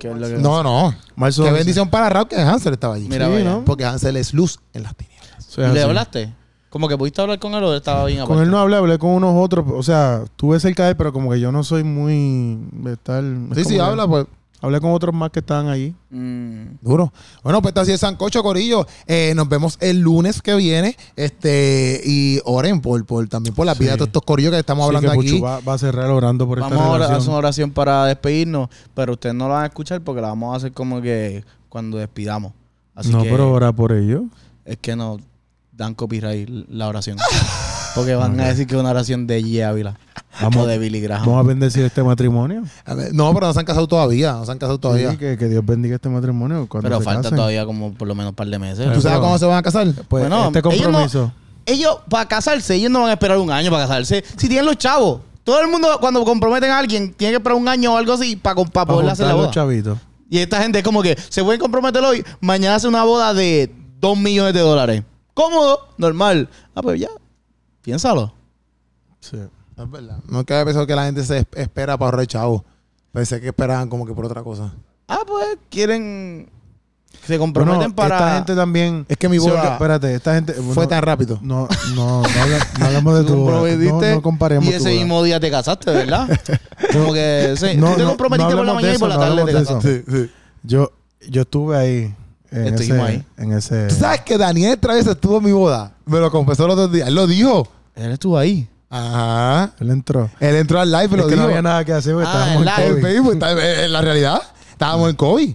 Que es lo que- no, no. Marzo Qué 11. bendición para Raúl que Hansel estaba allí. Mira, Sí. ¿no? Porque Hansel es luz en las tinieblas. ¿Le hablaste? Como que pudiste hablar con él o él estaba bien Con aparte? él no hablé, hablé con unos otros. O sea, estuve cerca de él, pero como que yo no soy muy de estar. es Sí, sí, habla, pues. Hablé con otros más que estaban allí. Mm. Duro. Bueno, pues está así el Sancocho, Corillo. Eh, nos vemos el lunes que viene. Este, y oren por, por también por la vida Sí. de todos estos corillos que estamos Sí, hablando que aquí. Va, va a cerrar orando por Vamos esta ahora a relación. hacer una oración para despedirnos, pero ustedes no la van a escuchar porque la vamos a hacer como que cuando despidamos. Así no, que pero orar por ellos. es que nos dan copyright la oración. Porque van a decir que es una oración de G. Ávila. Vamos- o de Billy Graham. Vamos a bendecir este matrimonio. A ver, no, pero no se han casado todavía. No se han casado todavía. Sí, que, que Dios bendiga este matrimonio. Pero se falta casen. todavía como por lo menos un par de meses. ¿Tú sabes cuándo se van a casar? Pues Bueno, este ellos no- compromiso. Ellos, para casarse, ellos no van a esperar un año para casarse. Si tienen los chavos. Todo el mundo, cuando comprometen a alguien, tiene que esperar un año o algo así para, para para poder hacer la boda. los chavitos. Y esta gente es como que se pueden comprometer hoy, mañana hace una boda de 2 millones de dólares. Cómodo, normal. Ah, pues ya. Piénsalo. Sí. Es verdad. No que había pensado que la gente se es- espera para ahorrar chavo. Pensé que esperaban como que por otra cosa. Ah, pues quieren. Se comprometen Bueno, para. esta gente también. Es que mi boda espérate, esta gente. Fue tan rápido. No, no, no, no hablamos de tu boda. comprometiste No, no comparemos y ese mismo día te casaste, ¿verdad? Como que sí, No, tú te comprometiste no por la mañana y por la tarde te casaste. Sí, sí. Yo, yo estuve ahí. En Estuvimos ese, ahí. En ese. ¿Tú sabes que Daniel Travis estuvo en mi boda? Me lo confesó los dos días. Él lo dijo. Él estuvo ahí. Ajá. Él entró. Él entró al live y Es que dijo. no había nada que hacer porque Ah, estábamos el en live. En COVID. Facebook. está- En la realidad, estábamos en COVID.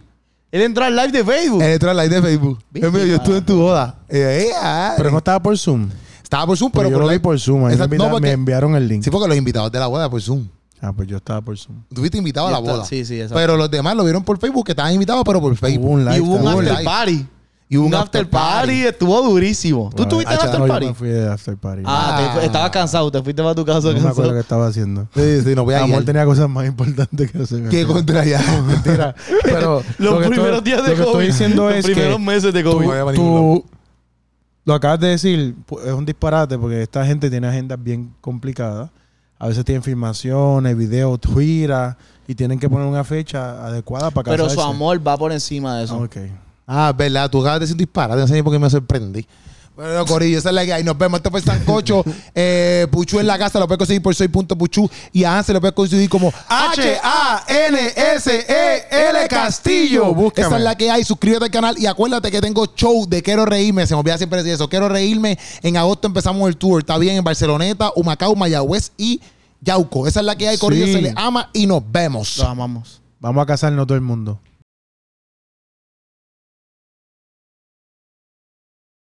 Él entró al live de Facebook. Él entró al live de Facebook. ¿Viste? Él me dijo, yo estuve en tu boda. Y yo, "Eh, ah". Pero no estaba por Zoom. Estaba por Zoom, Pero pero yo por lo vi live. por Zoom. Ahí me, Exacto, no, envia- porque- me enviaron el link. Sí, porque los invitados de la boda por Zoom. Ah, pues yo estaba por Zoom. Tú fuiste invitado a la boda. sí, sí, exacto. Pero los demás lo vieron por Facebook, que estaban invitados, pero por Facebook. Hubo un live. y hubo un un after live. party. Y hubo un after party. Estuvo durísimo. ¿Tú Bueno, en el ah, after No, yo party? me fui de after party. Ah, Ah. estabas cansado. Te fuiste para tu casa no me acuerdo cansado. qué estaba haciendo. Sí, sí, no voy a Amor tenía cosas más importantes que hacer. ¿Qué contra allá? Mentira. Pero Los lo que primeros estoy, días de lo que COVID. estoy diciendo los es primeros que meses de COVID. tú lo acabas de decir, es un disparate porque esta gente tiene agendas bien complicadas. A veces tienen filmaciones, videos, Twitter y tienen que poner una fecha adecuada para Pero casarse. su amor va por encima de eso. Ok. Ah, es verdad, tú acabas de decir disparate, no sé por qué me sorprendí. Bueno, Corillo, esa es la que hay. Nos vemos. Esto fue Sancocho. eh, Puchu en la casa lo puedes conseguir por soy.puchu. Y a Hansel lo puedes conseguir como H-A-N-S-E-L Castillo. Búscame. Esa es la que hay. Suscríbete al canal y acuérdate que tengo show de Quiero Reírme. Se me olvida siempre decir eso. Quiero Reírme. En agosto empezamos el tour. Está bien en Barceloneta, Humacao, Mayagüez y Yauco. Esa es la que hay, Corillo. Sí. Se le ama y nos vemos. Los amamos. Vamos a casarnos todo el mundo.